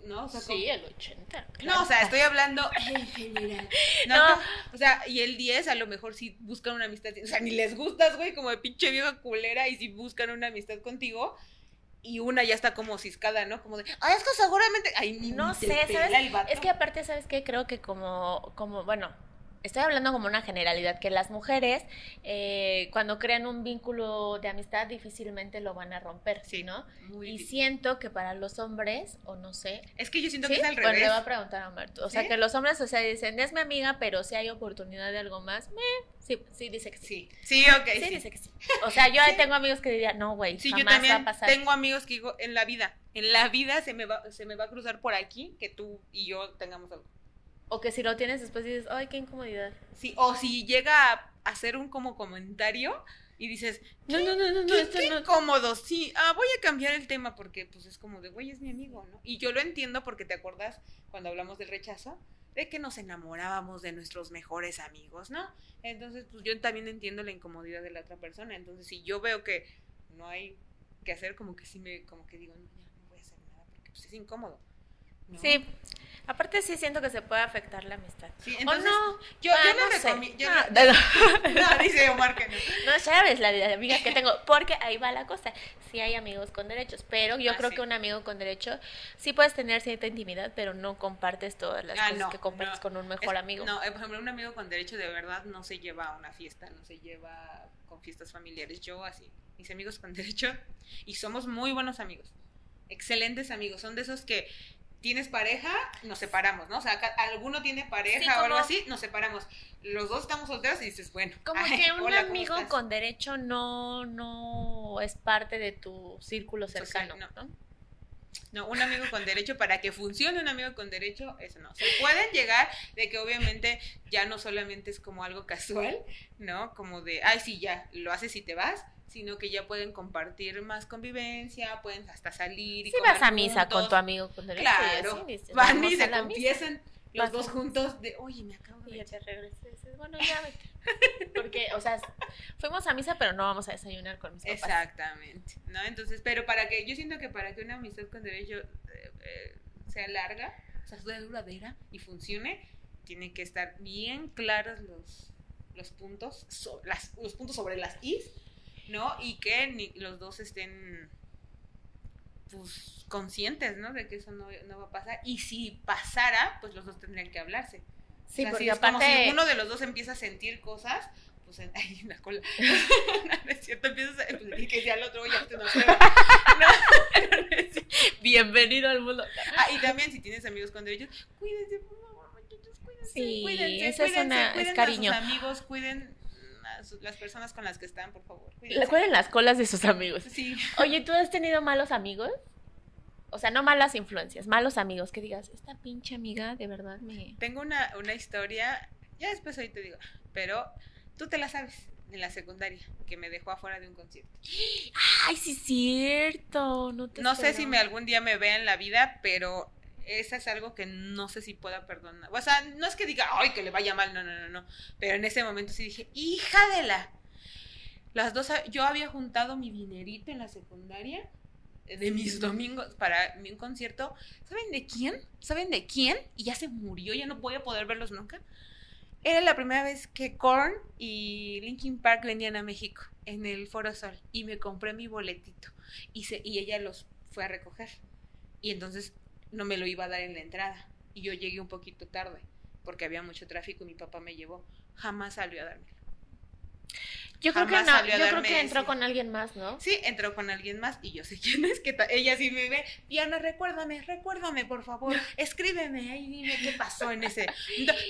¿no? sí, el 80. No, o sea, estoy hablando en general. No, o sea, y el 10 a lo mejor si buscan una amistad, o sea, ni les gustas, güey, como de pinche vieja culera, y si buscan una amistad contigo, y una ya está como ciscada, ¿no? Como de, ah, es que seguramente, ay, ni no sé, ¿sabes? Es que aparte, ¿sabes qué? Creo que como, como, bueno, estoy hablando como una generalidad, que las mujeres eh, cuando crean un vínculo de amistad difícilmente lo van a romper, sí, ¿no? y siento que para los hombres, o no sé... Es que yo siento que es al revés. Bueno, le voy a preguntar a Marto. O sea, que los hombres, o sea, dicen, es mi amiga, pero si hay oportunidad de algo más, me... Sí, sí, dice que sí. Sí, ok. Sí, dice que sí. O sea, yo tengo amigos que dirían, no, güey, sí, yo también va a pasar. tengo amigos que digo, en la vida, en la vida se me va, se me va a cruzar por aquí que tú y yo tengamos algo. O que si lo tienes después dices, ay, qué incomodidad. Sí, o si llega a hacer un como comentario y dices, no, no, no, no, no, esto qué incómodo, sí, ah, voy a cambiar el tema porque pues es como de, güey, es mi amigo, ¿no? Y yo lo entiendo porque te acuerdas cuando hablamos del rechazo, de que nos enamorábamos de nuestros mejores amigos, ¿no? Entonces, pues yo también entiendo la incomodidad de la otra persona, entonces si yo veo que no hay que hacer, como que sí me, como que digo, no, ya no voy a hacer nada porque pues es incómodo. Sí, Aparte sí siento que se puede afectar la amistad. Sí, entonces, no? Yo, ah, no, recomiendo. No, no, dice Omar que no. No sabes la de amigas que tengo, porque ahí va la cosa. Sí hay amigos con derechos, pero yo ah, creo que un amigo con derecho sí puedes tener cierta intimidad, pero no compartes todas las ah, cosas que compartes con un mejor amigo. No, eh, por ejemplo, un amigo con derecho de verdad no se lleva a una fiesta, no se lleva con fiestas familiares. Yo así, mis amigos con derecho, y somos muy buenos amigos. Excelentes amigos, son de esos que tienes pareja, nos separamos, ¿no? O sea, alguno tiene pareja o algo así, nos separamos. Los dos estamos solteros y dices, bueno. Como que un amigo con derecho no, no es parte de tu círculo cercano, no. ¿no? un amigo con derecho, para que funcione un amigo con derecho, eso no. Se pueden llegar de que obviamente ya no solamente es como algo casual, ¿no? Como de, ay, sí, ya, lo haces y te vas, sino que ya pueden compartir más convivencia, pueden hasta salir y Si vas a misa con tu amigo con derecho. Claro, van y se confiesan los dos juntos de, oye, me acabo de... Y ya te regresas, bueno, ya vete. Porque, o sea, fuimos a misa, pero no vamos a desayunar con mis papás. Exactamente, ¿no? Entonces, pero para que, yo siento que para que una amistad con derecho eh, eh, sea larga, o sea, sea duradera y funcione, tienen que estar bien claros los, los puntos, las, los puntos sobre las is ¿no? Y que ni, los dos estén pues conscientes, ¿no? De que eso no, va a pasar. Y si pasara, pues los dos tendrían que hablarse. Sí, porque si aparte... como si uno de los dos empieza a sentir cosas, pues ahí en la cola. no, es cierto, empiezas a y que sea el otro, ya te no, Bienvenido al mundo. Ah, y también si tienes amigos con derechos, cuídense, por favor, muchachos, cuídense. Sí, cuídense, eso es, una, es cariño. A sus amigos, cuiden las personas con las que están, por favor. Recuerden las colas de sus amigos. Sí. Oye, ¿tú has tenido malos amigos? O sea, no malas influencias, malos amigos, que digas, esta pinche amiga de verdad me... Tengo una, una historia, ya después ahí te digo, pero tú te la sabes. en la secundaria, que me dejó afuera de un concierto. Ay, sí es cierto. No, no sé si me algún día me vea en la vida, pero esa es algo que no sé si pueda perdonar. O sea, no es que diga, ay, que le vaya mal, no, no, no, no. Pero en ese momento sí dije, hija de la... Las dos, yo había juntado mi dinerito en la secundaria de mis domingos para un concierto. ¿Saben de quién? ¿Saben de quién? Y ya se murió, ya no voy a poder verlos nunca. Era la primera vez que Korn y Linkin Park venían a México en el Foro Sol y me compré mi boletito y, se, y ella los fue a recoger. Y entonces no me lo iba a dar en la entrada. Y yo llegué un poquito tarde porque había mucho tráfico y mi papá me llevó. Jamás salió a dármelo. Yo creo que no, yo creo que entró con alguien más, ¿no? Sí, entró con alguien más y yo sé quién es, que ella sí me ve, Diana, recuérdame, recuérdame, por favor, escríbeme, ahí dime qué pasó en ese.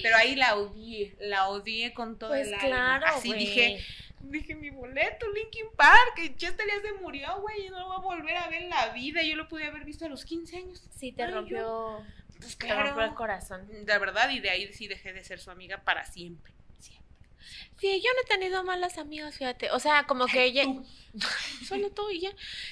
Pero ahí la odié, la odié con todo pues el claro, Así dije, dije, mi boleto, Linkin Park, Chester ya se murió, güey, y no lo voy a volver a ver en la vida. Yo lo pude haber visto a los 15 años. Sí, te rompió, pues, te rompió el corazón. De verdad, y de ahí sí dejé de ser su amiga para siempre. Siempre. Sí, yo no he tenido malas amigas, fíjate. O sea, como que ella. Solo tú y ya.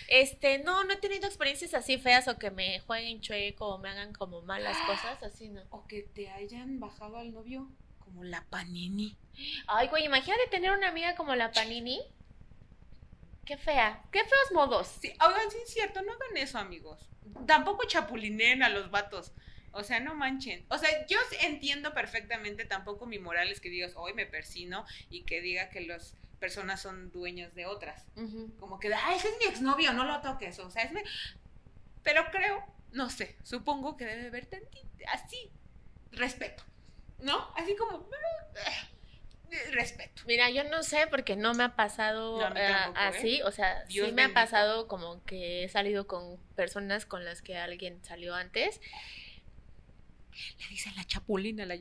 Este, no, no he tenido experiencias así feas o que me jueguen chueco o me hagan como malas cosas, así no. O que te hayan bajado al novio como la Panini. Ay, güey, imagínate tener una amiga como la Panini. Qué fea, qué feos modos. Sí, oigan, sí es cierto, no hagan eso, amigos. Tampoco chapulinen a los vatos. O sea, no manchen. O sea, yo entiendo perfectamente, tampoco mi moral es que digas, hoy me persino y que diga que las personas son dueños de otras. Como que, ay, ese es mi exnovio, no lo toques. O sea, es mi... Pero creo, no sé, supongo que debe haber tantito, así, respeto. ¿No? Así como, eh, respeto. Mira, yo no sé porque no me ha pasado eh, ¿eh? así, o sea, sí me ha pasado como que he salido con personas con las que alguien salió antes le dicen la chapulina la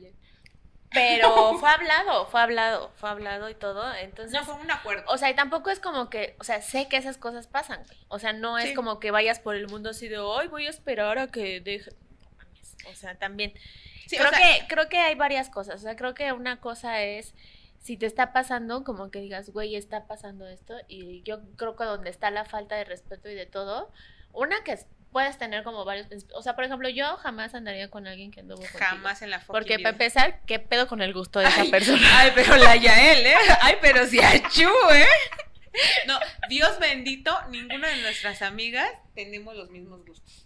pero fue hablado, fue hablado, fue hablado y todo, entonces... No, fue un acuerdo. O sea, y tampoco es como que, o sea, sé que esas cosas pasan, güey. O sea, no es como que vayas por el mundo así de, ay, voy a esperar a que deje... O sea, también... creo, que, creo que hay varias cosas, o sea, creo que una cosa es si te está pasando, como que digas, güey, está pasando esto, y yo creo que donde está la falta de respeto y de todo, una que es puedes tener como varios O sea, por ejemplo, yo jamás andaría con alguien que anduvo contigo. Jamás en la foto. Porque para empezar, ¿qué pedo con el gusto de esa persona? Ay, pero la Yael, ¿eh? Ay, pero si achú, ¿eh? No, Dios bendito, ninguna de nuestras amigas tenemos los mismos gustos.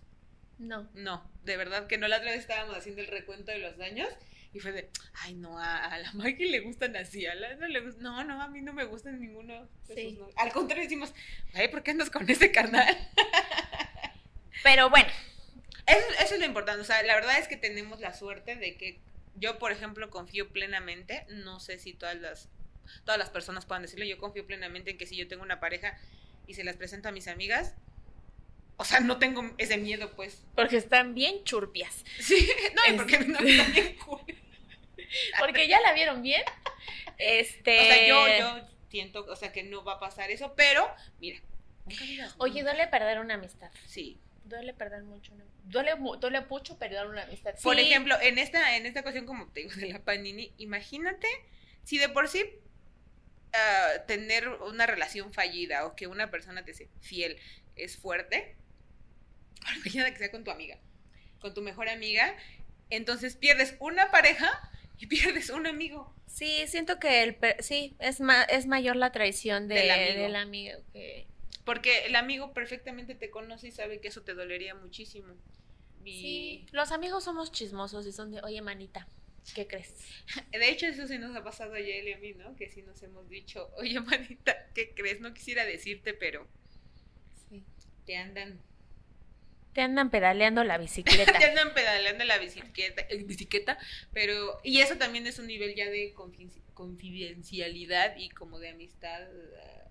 No. No, de verdad que no. La otra vez estábamos haciendo el recuento de los daños y fue de, ay, no, a, la Maggie le gustan así, a la no le gustan. No, no, a mí no me gustan ninguno. sí. Al contrario, decimos, ay, ¿por qué andas con ese carnal? Pero bueno. Eso, es lo importante. O sea, la verdad es que tenemos la suerte de que yo, por ejemplo, confío plenamente. No sé si todas las, todas las personas puedan decirlo. Yo confío plenamente en que si yo tengo una pareja y se las presento a mis amigas, o sea, no tengo ese miedo, pues. Porque están bien churpias. Sí, no, porque no están bien Porque ya la vieron bien. Este. O sea, yo, yo siento, o sea, que no va a pasar eso, pero, mira. Oye, duele perder una amistad. Sí duele perder mucho duele duele mucho perder una amistad por ejemplo en esta en esta ocasión como te digo de la panini imagínate si de por sí uh, tener una relación fallida o que una persona te sea fiel es fuerte imagínate que sea con tu amiga con tu mejor amiga entonces pierdes una pareja y pierdes un amigo sí siento que el sí es es mayor la traición de, del amigo que porque el amigo perfectamente te conoce y sabe que eso te dolería muchísimo. Sí, los amigos somos chismosos y son de, oye, manita, ¿qué crees? De hecho, eso sí nos ha pasado a él y a mí, ¿no? Que sí nos hemos dicho, oye, manita, ¿qué crees? No quisiera decirte, pero sí. te andan... Te andan pedaleando la bicicleta. te andan pedaleando la bicicleta, eh, bicicleta, pero... Y eso también es un nivel ya de confidencialidad y como de amistad, eh,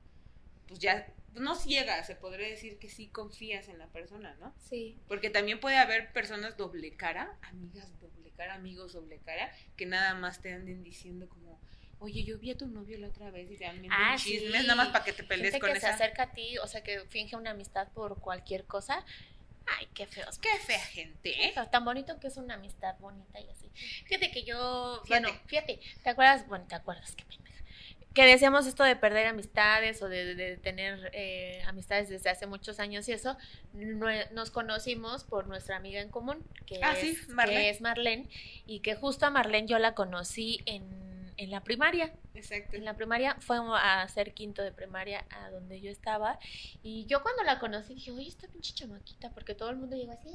pues ya no ciega, se podría decir que sí confías en la persona, ¿no? Sí. Porque también puede haber personas doble cara, amigas doble cara, amigos doble cara, que nada más te anden diciendo como, oye, yo vi a tu novio la otra vez y te han ah, chismes, nada más para que te pelees Gente con que se acerca a ti, o sea, que finge una amistad por cualquier cosa. Ay, qué feos. Qué fea gente, ¿eh? Tan bonito que es una amistad bonita y así. Fíjate que yo, bueno, fíjate, ¿te acuerdas? Bueno, ¿te acuerdas? Qué pendeja que decíamos esto de perder amistades o de, tener eh, amistades desde hace muchos años y eso, nos conocimos por nuestra amiga en común, que, ah, es, que es Marlene, y que justo a Marlene yo la conocí en en la primaria. Exacto. En la primaria fue a hacer quinto de primaria a donde yo estaba. Y yo cuando la conocí dije, oye, esta pinche chamaquita, porque todo el mundo llegó así.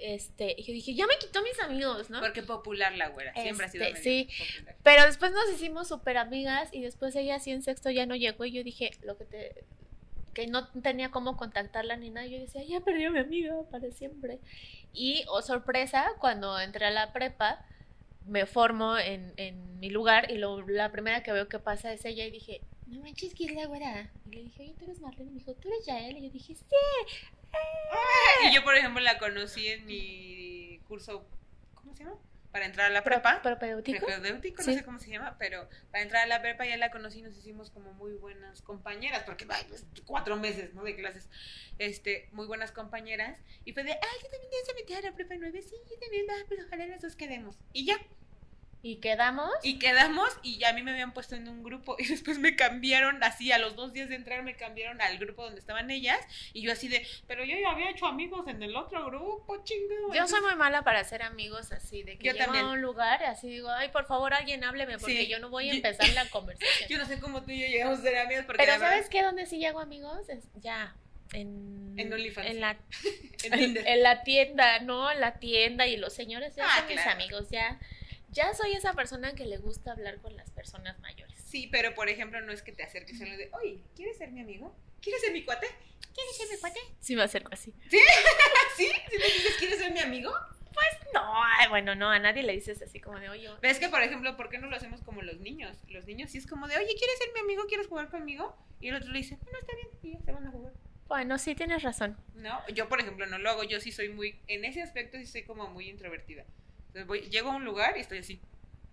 Este, y yo dije, ya me quitó mis amigos, ¿no? Porque popular la güera, siempre ha sido este, Sí, pero después nos hicimos súper amigas y después ella así en sexto ya no llegó y yo dije, lo que te, que no tenía cómo contactarla ni nada. Yo decía, ya perdió a mi amiga para siempre. Y, oh sorpresa, cuando entré a la prepa, me formo en, en mi lugar y lo, la primera que veo que pasa es ella y dije, no manches, ¿quién es la güera? Y le dije, oye, tú eres Marlene. Y me dijo, ¿tú eres Yael? Y yo dije, sí. Y yo, por ejemplo, la conocí en mi curso, ¿cómo se llama? Para entrar a la prepa. Propedéutico. Propedéutico, no sé cómo se llama, pero para entrar a la prepa ya la conocí y nos hicimos como muy buenas compañeras, porque pues, cuatro meses, ¿no? De clases, este, muy buenas compañeras. Y fue de, ay, yo también te meter a la prepa nueve, sí, yo también, va, pues ojalá dos quedemos. Y ya, y quedamos. Y quedamos y ya a mí me habían puesto en un grupo y después me cambiaron así, a los dos días de entrar me cambiaron al grupo donde estaban ellas y yo así de, pero yo ya había hecho amigos en el otro grupo, chingado. Yo soy muy mala para hacer amigos así, de que yo llego a un lugar así digo, ay, por favor alguien hábleme porque yo no voy a empezar la conversación. yo no sé cómo tú y yo llegamos a ser amigos porque Pero ¿sabes qué? ¿Dónde sí llego amigos? Es ya en, en. En la, en, la tienda, ¿no? En la tienda y los señores ya ah, son mis amigos, ya ya soy esa persona que le gusta hablar con las personas mayores. Sí, pero por ejemplo, no es que te acerques a lo de, oye, ¿quieres ser mi amigo? ¿Quieres ser mi cuate? ¿Quieres ser mi cuate? Sí, me acerco así. ¿Sí? ¿Sí? ¿Sí me dices, ¿quieres ser mi amigo? Pues no, bueno, no, a nadie le dices así como de, oye. ¿Ves que, por ejemplo, por qué no lo hacemos como los niños? Los niños sí es como de, oye, ¿quieres ser mi amigo? ¿Quieres jugar conmigo? Y el otro le dice, bueno, está bien, y ya se van a jugar. Bueno, sí tienes razón. No, yo, por ejemplo, no lo hago. Yo sí soy muy, en ese aspecto sí soy como muy introvertida. Entonces voy, llego a un lugar y estoy así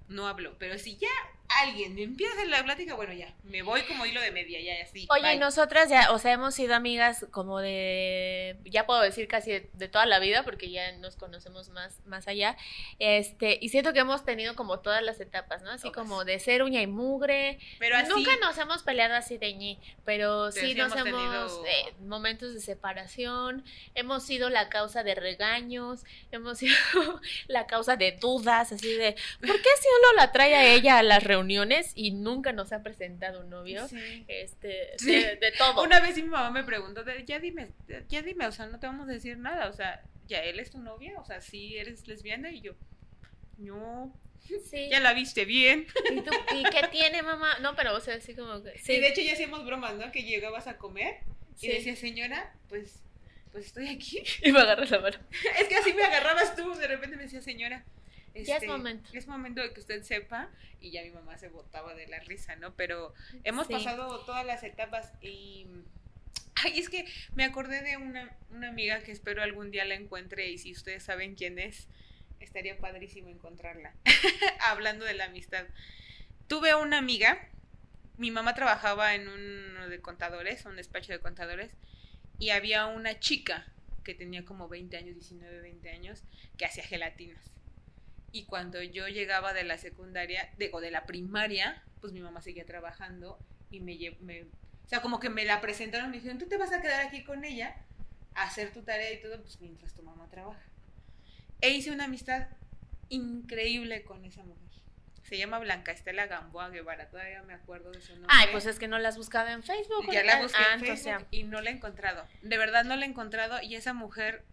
no hablo. Pero si ya alguien me empieza la plática, bueno, ya, me voy como hilo de media, ya así. Oye, nosotras ya, o sea, hemos sido amigas como de, ya puedo decir casi de, toda la vida, porque ya nos conocemos más, más allá. Este, y siento que hemos tenido como todas las etapas, ¿no? Así como de ser uña y mugre. Pero Nunca nos hemos peleado así de ñi, pero, sí, nos hemos, tenido... Eh, momentos de separación, hemos sido la causa de regaños, hemos sido la causa de dudas, así de, ¿por qué si uno la trae a ella a las reuniones? y nunca nos ha presentado un novio. Este, De, todo. Una vez mi mamá me preguntó, ya dime, ya dime, o sea, no te vamos a decir nada, o sea, ya él es tu novia, o sea, sí eres lesbiana y yo, no. Ya la viste bien. ¿Y, qué tiene mamá? No, pero o sea, así como que... Sí, de hecho ya hacíamos bromas, ¿no? Que llegabas a comer y decía, señora, pues pues estoy aquí. Y me agarras la mano. es que así me agarrabas tú, de repente me decía, señora, ya es este, momento. Es momento de que usted sepa, y ya mi mamá se botaba de la risa, ¿no? Pero hemos pasado todas las etapas y... Ay, es que me acordé de una, una amiga que espero algún día la encuentre y si ustedes saben quién es, estaría padrísimo encontrarla. Hablando de la amistad. Tuve una amiga, mi mamá trabajaba en uno de contadores, un despacho de contadores, y había una chica que tenía como 20 años, 19, 20 años, que hacía gelatinas. Y cuando yo llegaba de la secundaria, digo, de la primaria, pues mi mamá seguía trabajando y me, me o sea, como que me la presentaron, me dijeron, tú te vas a quedar aquí con ella a hacer tu tarea y todo, pues mientras tu mamá trabaja. E hice una amistad increíble con esa mujer. Se llama Blanca Estela Gamboa Guevara, todavía me acuerdo de su nombre. Ay, pues es que no la has buscado en Facebook. Ya la busqué en ah, Facebook y no la he encontrado. De verdad no la he encontrado y esa mujer,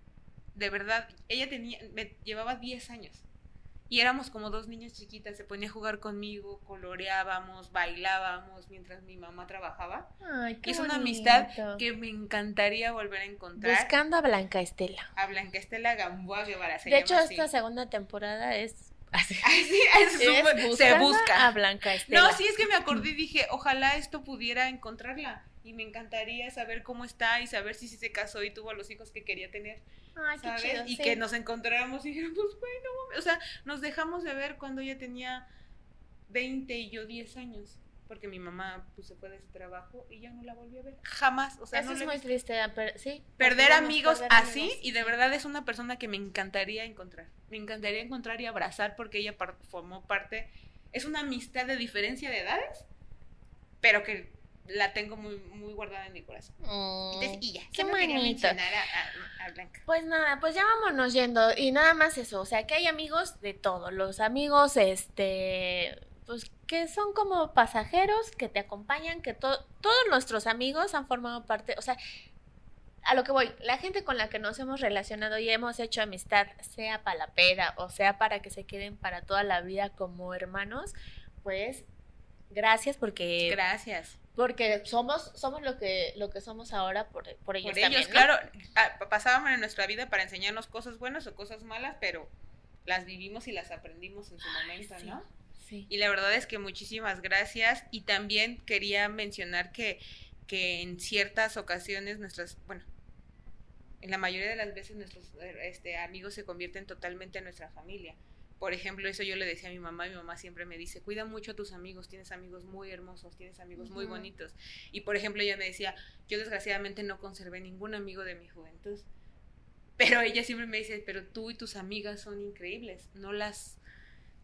de verdad, ella tenía, me llevaba 10 años. Y éramos como dos niñas chiquitas, se ponía a jugar conmigo, coloreábamos, bailábamos mientras mi mamá trabajaba. Ay, qué es una amistad que me encantaría volver a encontrar. Buscando a Blanca Estela. A Blanca Estela Gamboa Guevara. de hecho, esta segunda temporada es Así. se busca. A Blanca Estela. No, sí, es que me acordé y dije, ojalá esto pudiera encontrarla. Y me encantaría saber cómo está y saber si, se casó y tuvo los hijos que quería tener. Ay, Qué chido, y que nos encontráramos y dijéramos, bueno, o sea, nos dejamos de ver cuando ella tenía 20 y yo 10 años. Porque mi mamá pues, se fue de su trabajo y ya no la volví a ver. Jamás. O sea, Eso es muy triste. sí. Perder amigos así y de verdad es una persona que me encantaría encontrar. Me encantaría encontrar y abrazar porque ella formó parte. Es una amistad de diferencia de edades pero que la tengo muy, muy guardada en mi corazón. Entonces, y ya, qué a, a- a Blanca. Pues nada, pues ya vámonos yendo. Y nada más eso, o sea, que hay amigos de todo. Los amigos, este, pues que son como pasajeros, que te acompañan, que to- todos nuestros amigos han formado parte, o sea, a lo que voy, la gente con la que nos hemos relacionado y hemos hecho amistad, sea para la peda o sea para que se queden para toda la vida como hermanos, pues gracias porque Gracias. Porque somos somos lo que lo que somos ahora por, por ellos Por también, ellos, ¿no? claro, ah, pasábamos en nuestra vida para enseñarnos cosas buenas o cosas malas, pero las vivimos y las aprendimos en su momento, sí. ¿no? Sí. Y la verdad es que muchísimas gracias. Y también quería mencionar que, que en ciertas ocasiones nuestras, bueno, en la mayoría de las veces nuestros eh, este, amigos se convierten totalmente en nuestra familia. Por ejemplo, eso yo le decía a mi mamá, y mi mamá siempre me dice, cuida mucho a tus amigos, tienes amigos muy hermosos, tienes amigos muy bonitos. Y por ejemplo, ella me decía, yo desgraciadamente no conservé ningún amigo de mi juventud. Pero ella siempre me dice, pero tú y tus amigas son increíbles, no las,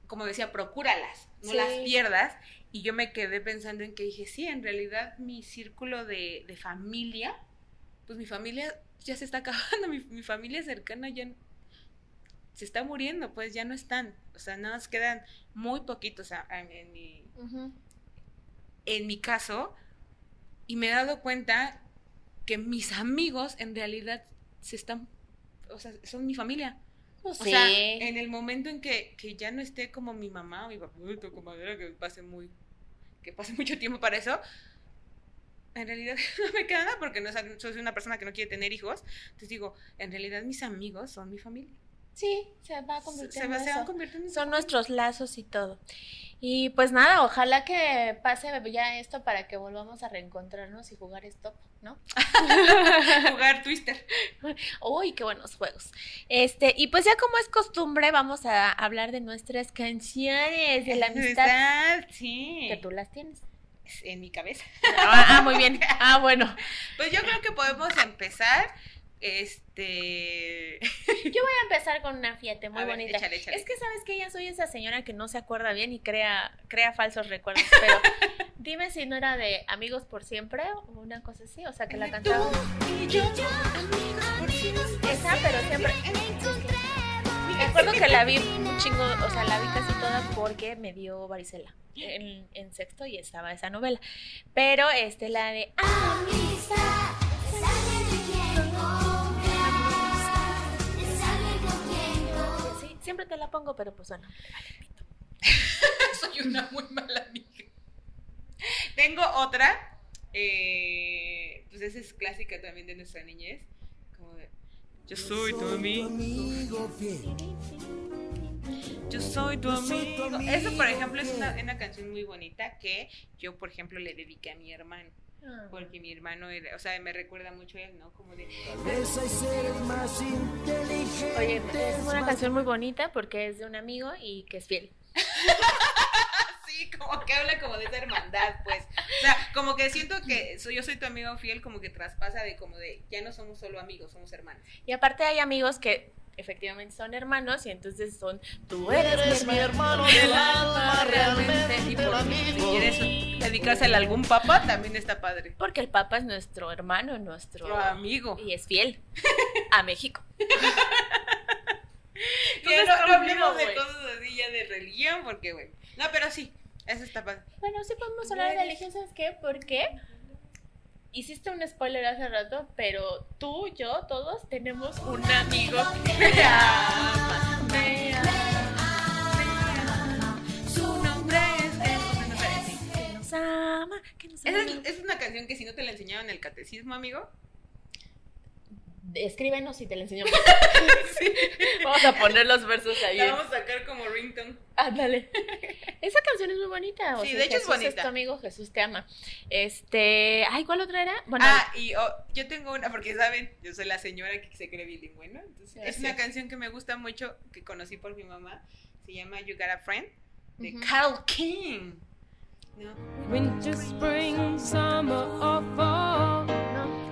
como decía, procúralas, no Sí. las pierdas. Y yo me quedé pensando en que dije, sí, en realidad mi círculo de, de familia, pues mi familia ya se está acabando, mi, mi familia cercana ya se está muriendo, pues ya no están. O sea, nada más quedan muy poquitos a- a- en, mi, en mi caso. Y me he dado cuenta que mis amigos en realidad se están, o sea, son mi familia. Pues O sea, en el momento en que, que ya no esté como mi mamá o mi papá, uy, toco madera, que pase muy, que pase mucho tiempo para eso, en realidad no me queda nada porque no soy una persona que no quiere tener hijos. Entonces digo, en realidad mis amigos son mi familia. Sí, se va a convertir se en va- se van eso. convirtiendo en Son nuestros lazos y todo. Y pues nada, ojalá que pase ya esto para que volvamos a reencontrarnos y jugar stop, ¿no? jugar Twister. Uy, qué buenos juegos. Este, y pues ya como es costumbre, vamos a hablar de nuestras canciones de la amistad ¿Verdad? Sí. que tú las tienes. En mi cabeza. Ah, ah, muy bien. Ah, bueno. Pues yo creo que podemos empezar. Este. Yo voy a empezar con una fíjate muy A ver, bonita. échale, échale. Es que sabes que ya soy esa señora que no se acuerda bien y crea, crea falsos recuerdos. Pero dime si no era de amigos por siempre o una cosa así. O sea, que la cantaba. y yo, amigos por siempre. Esa, pero siempre. Me acuerdo que la vi un chingo, o sea, la vi casi toda porque me dio varicela en, en sexto y estaba esa novela. Pero este, la de. ah, siempre te la pongo, pero pues bueno. Soy una muy mala amiga. Tengo otra. eh, pues esa es clásica también de nuestra niñez. Como de, yo soy tu amigo. Yo soy tu amigo. Eso, por ejemplo, es una canción muy bonita que yo, por ejemplo, le dediqué a mi hermano. Ah. Porque mi hermano, era, o sea, me recuerda mucho a él, ¿no? Como de, Oye, es una canción muy bonita porque es de un amigo y que es fiel. Sí, como que habla como de esa hermandad, pues. O sea, como que siento que soy, yo soy tu amigo fiel, como que traspasa de como de, ya no somos solo amigos, somos hermanos. Y aparte hay amigos que efectivamente son hermanos y entonces son tú eres, mi hermano del alma, realmente. Y por si quieres dedicarse a algún papá, también está padre. Porque el Papa es nuestro hermano, nuestro amigo. y es fiel a México. Ya es no, no conmigo, hablemos de cosas así ya de religión, porque, güey. No, pero sí, eso está padre. Bueno, sí podemos hablar de religión, ¿sabes qué? Porque hiciste un spoiler hace rato, pero tú, yo, todos tenemos un amigo que me ama, me ama, Su nombre es. que nos ama, que nos Esa ama. es, es una canción que si no te la enseñaron en el catecismo, amigo. Escríbenos si te la enseñamos. Vamos a poner los versos ahí. La vamos a sacar como ringtone. Ándale. Esa canción es muy bonita. o Sí, sea, de hecho es Jesús bonita. tu amigo, Jesús te ama. Este, ay, ¿cuál otra era? Bueno, Ah, y oh, yo tengo una, porque saben, yo soy la señora que se cree bilingüe, ¿no? Entonces, es una canción que me gusta mucho, que conocí por mi mamá. Se llama You Got a Friend, de Ujú. Carl King. ¿no? Winter, spring, summer, or fall. no,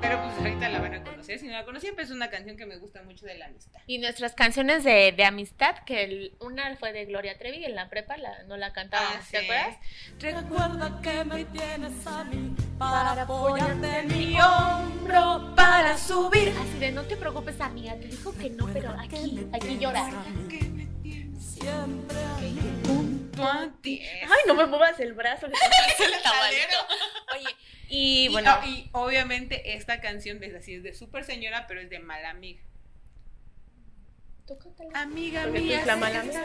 Pero pues ahorita la van a conocer. Casi no la conocía, pero es una canción que me gusta mucho de la amistad. Y nuestras canciones de, de amistad, que el- una fue de Gloria Trevi en la prepa, la, no la cantábamos, Ah, ¿te sí. acuerdas? Recuerda que me tienes a mí para Para apoyarte en mi hombro para subir. Así de, no te preocupes, amiga, te dijo que no, pero aquí, aquí llora. Siempre. Ay, no me muevas el brazo, el tamalito. Oye, y Y, bueno, oh, y obviamente esta canción es así, es de súper señora, pero es de mala amiga. tú cántala. Amiga Porque tú mía, es la mala amiga,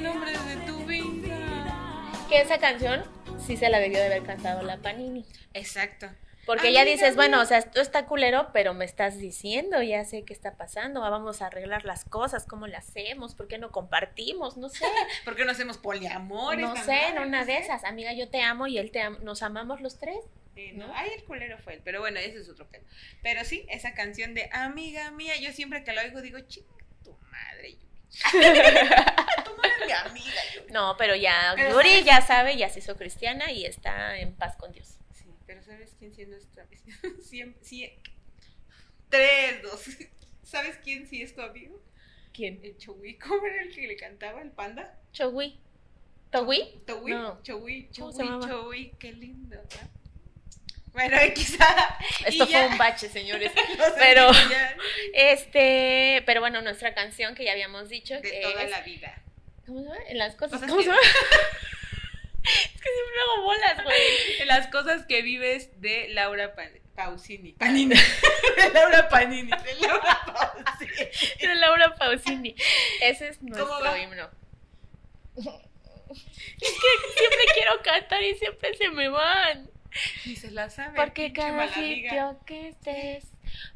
nombre de tu vida. Que esa canción sí se la debió de haber cantado la Panini. Exacto. Porque ya Amiga dices, bueno, o sea, esto está culero, pero me estás diciendo, ya sé qué está pasando, vamos a arreglar las cosas, cómo las hacemos, por qué no compartimos, no sé, ¿Por qué no hacemos poliamores? no sé, en una de esas, amiga, yo te amo y él te ama, nos amamos los tres. Sí, no, ¿no? Ay, el culero fue él, pero bueno, ese es otro pedo. Pero sí, esa canción de amiga mía, yo siempre que la oigo digo, chinga tu madre, eres mi amiga, Yuri. No, pero ya Pero Yuri ¿sabes? ya sabe, ya se hizo cristiana y está en paz con Dios. Pero ¿sabes quién sí es nuestra Siempre, sí. Tres, dos. ¿Sabes quién sí es tu amigo? ¿Quién? El Chowi, ¿cómo era el que le cantaba el panda? Chogui. ¿Togui? Chowi, No. Chowi, ¿Cómo se Chowi, llamaba? Chowi, qué lindo. ¿no? Bueno, quizá. Esto fue un bache, señores. no sé, pero- Este, pero bueno, nuestra canción que ya habíamos dicho de que toda es la vida. ¿Cómo se llama? En las cosas. Cosas ¿Cómo se llama? Es que siempre hago bolas, güey. Las cosas que vives de Laura Pa- Pausini. Panini. De Laura Panini. De Laura Pausini. De Laura Pausini. Ese es nuestro himno. Es que siempre quiero cantar y siempre se me van. Ni se la sabe. Porque cada sitio que estés,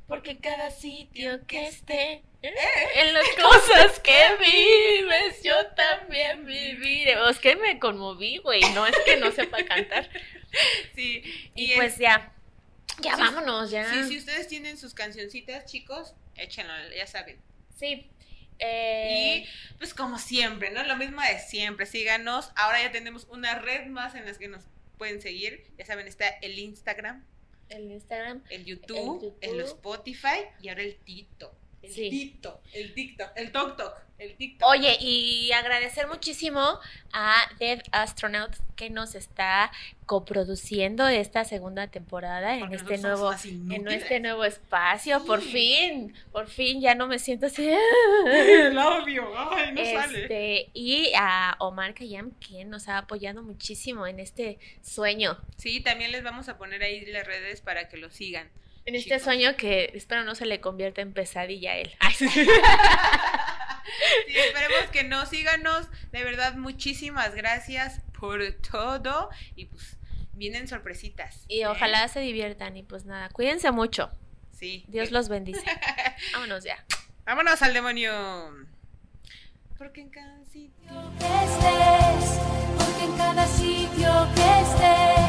porque cada sitio que esté, en las cosas que vives, yo también viviré. Es que me conmoví, güey. No es que no sepa cantar. Sí. Y es- pues ya, ya Sí. vámonos, ya. Sí, si ustedes tienen sus cancioncitas, chicos, échenlo, ya saben. Sí. Eh, Y pues como siempre, ¿no? Lo mismo de siempre, síganos. Ahora ya tenemos una red más en las que nos pueden seguir. Ya saben, está el Instagram, el Instagram. el YouTube, el, YouTube. Spotify y ahora el Tito. El Sí. Tito, el TikTok, el TokTok, el TikTok. Oye, y agradecer muchísimo a Dead Astronaut que nos está coproduciendo esta segunda temporada en este nuevo en este nuevo espacio, por fin, por fin ya no me siento así. El obvio, ay, no sale. Este, y a Omar Kayam, quien nos ha apoyado muchísimo en este sueño. Sí, también les vamos a poner ahí las redes para que lo sigan. En este sueño que espero no se le convierta en pesadilla a él. Ay, sí. Sí, esperemos que no. Síganos. De verdad, muchísimas gracias por todo. Y pues, vienen sorpresitas. Y ¿eh? ojalá se diviertan y pues nada, cuídense mucho. Sí. Dios los bendice. Vámonos ya. Vámonos al demonio. Porque en cada sitio. estés,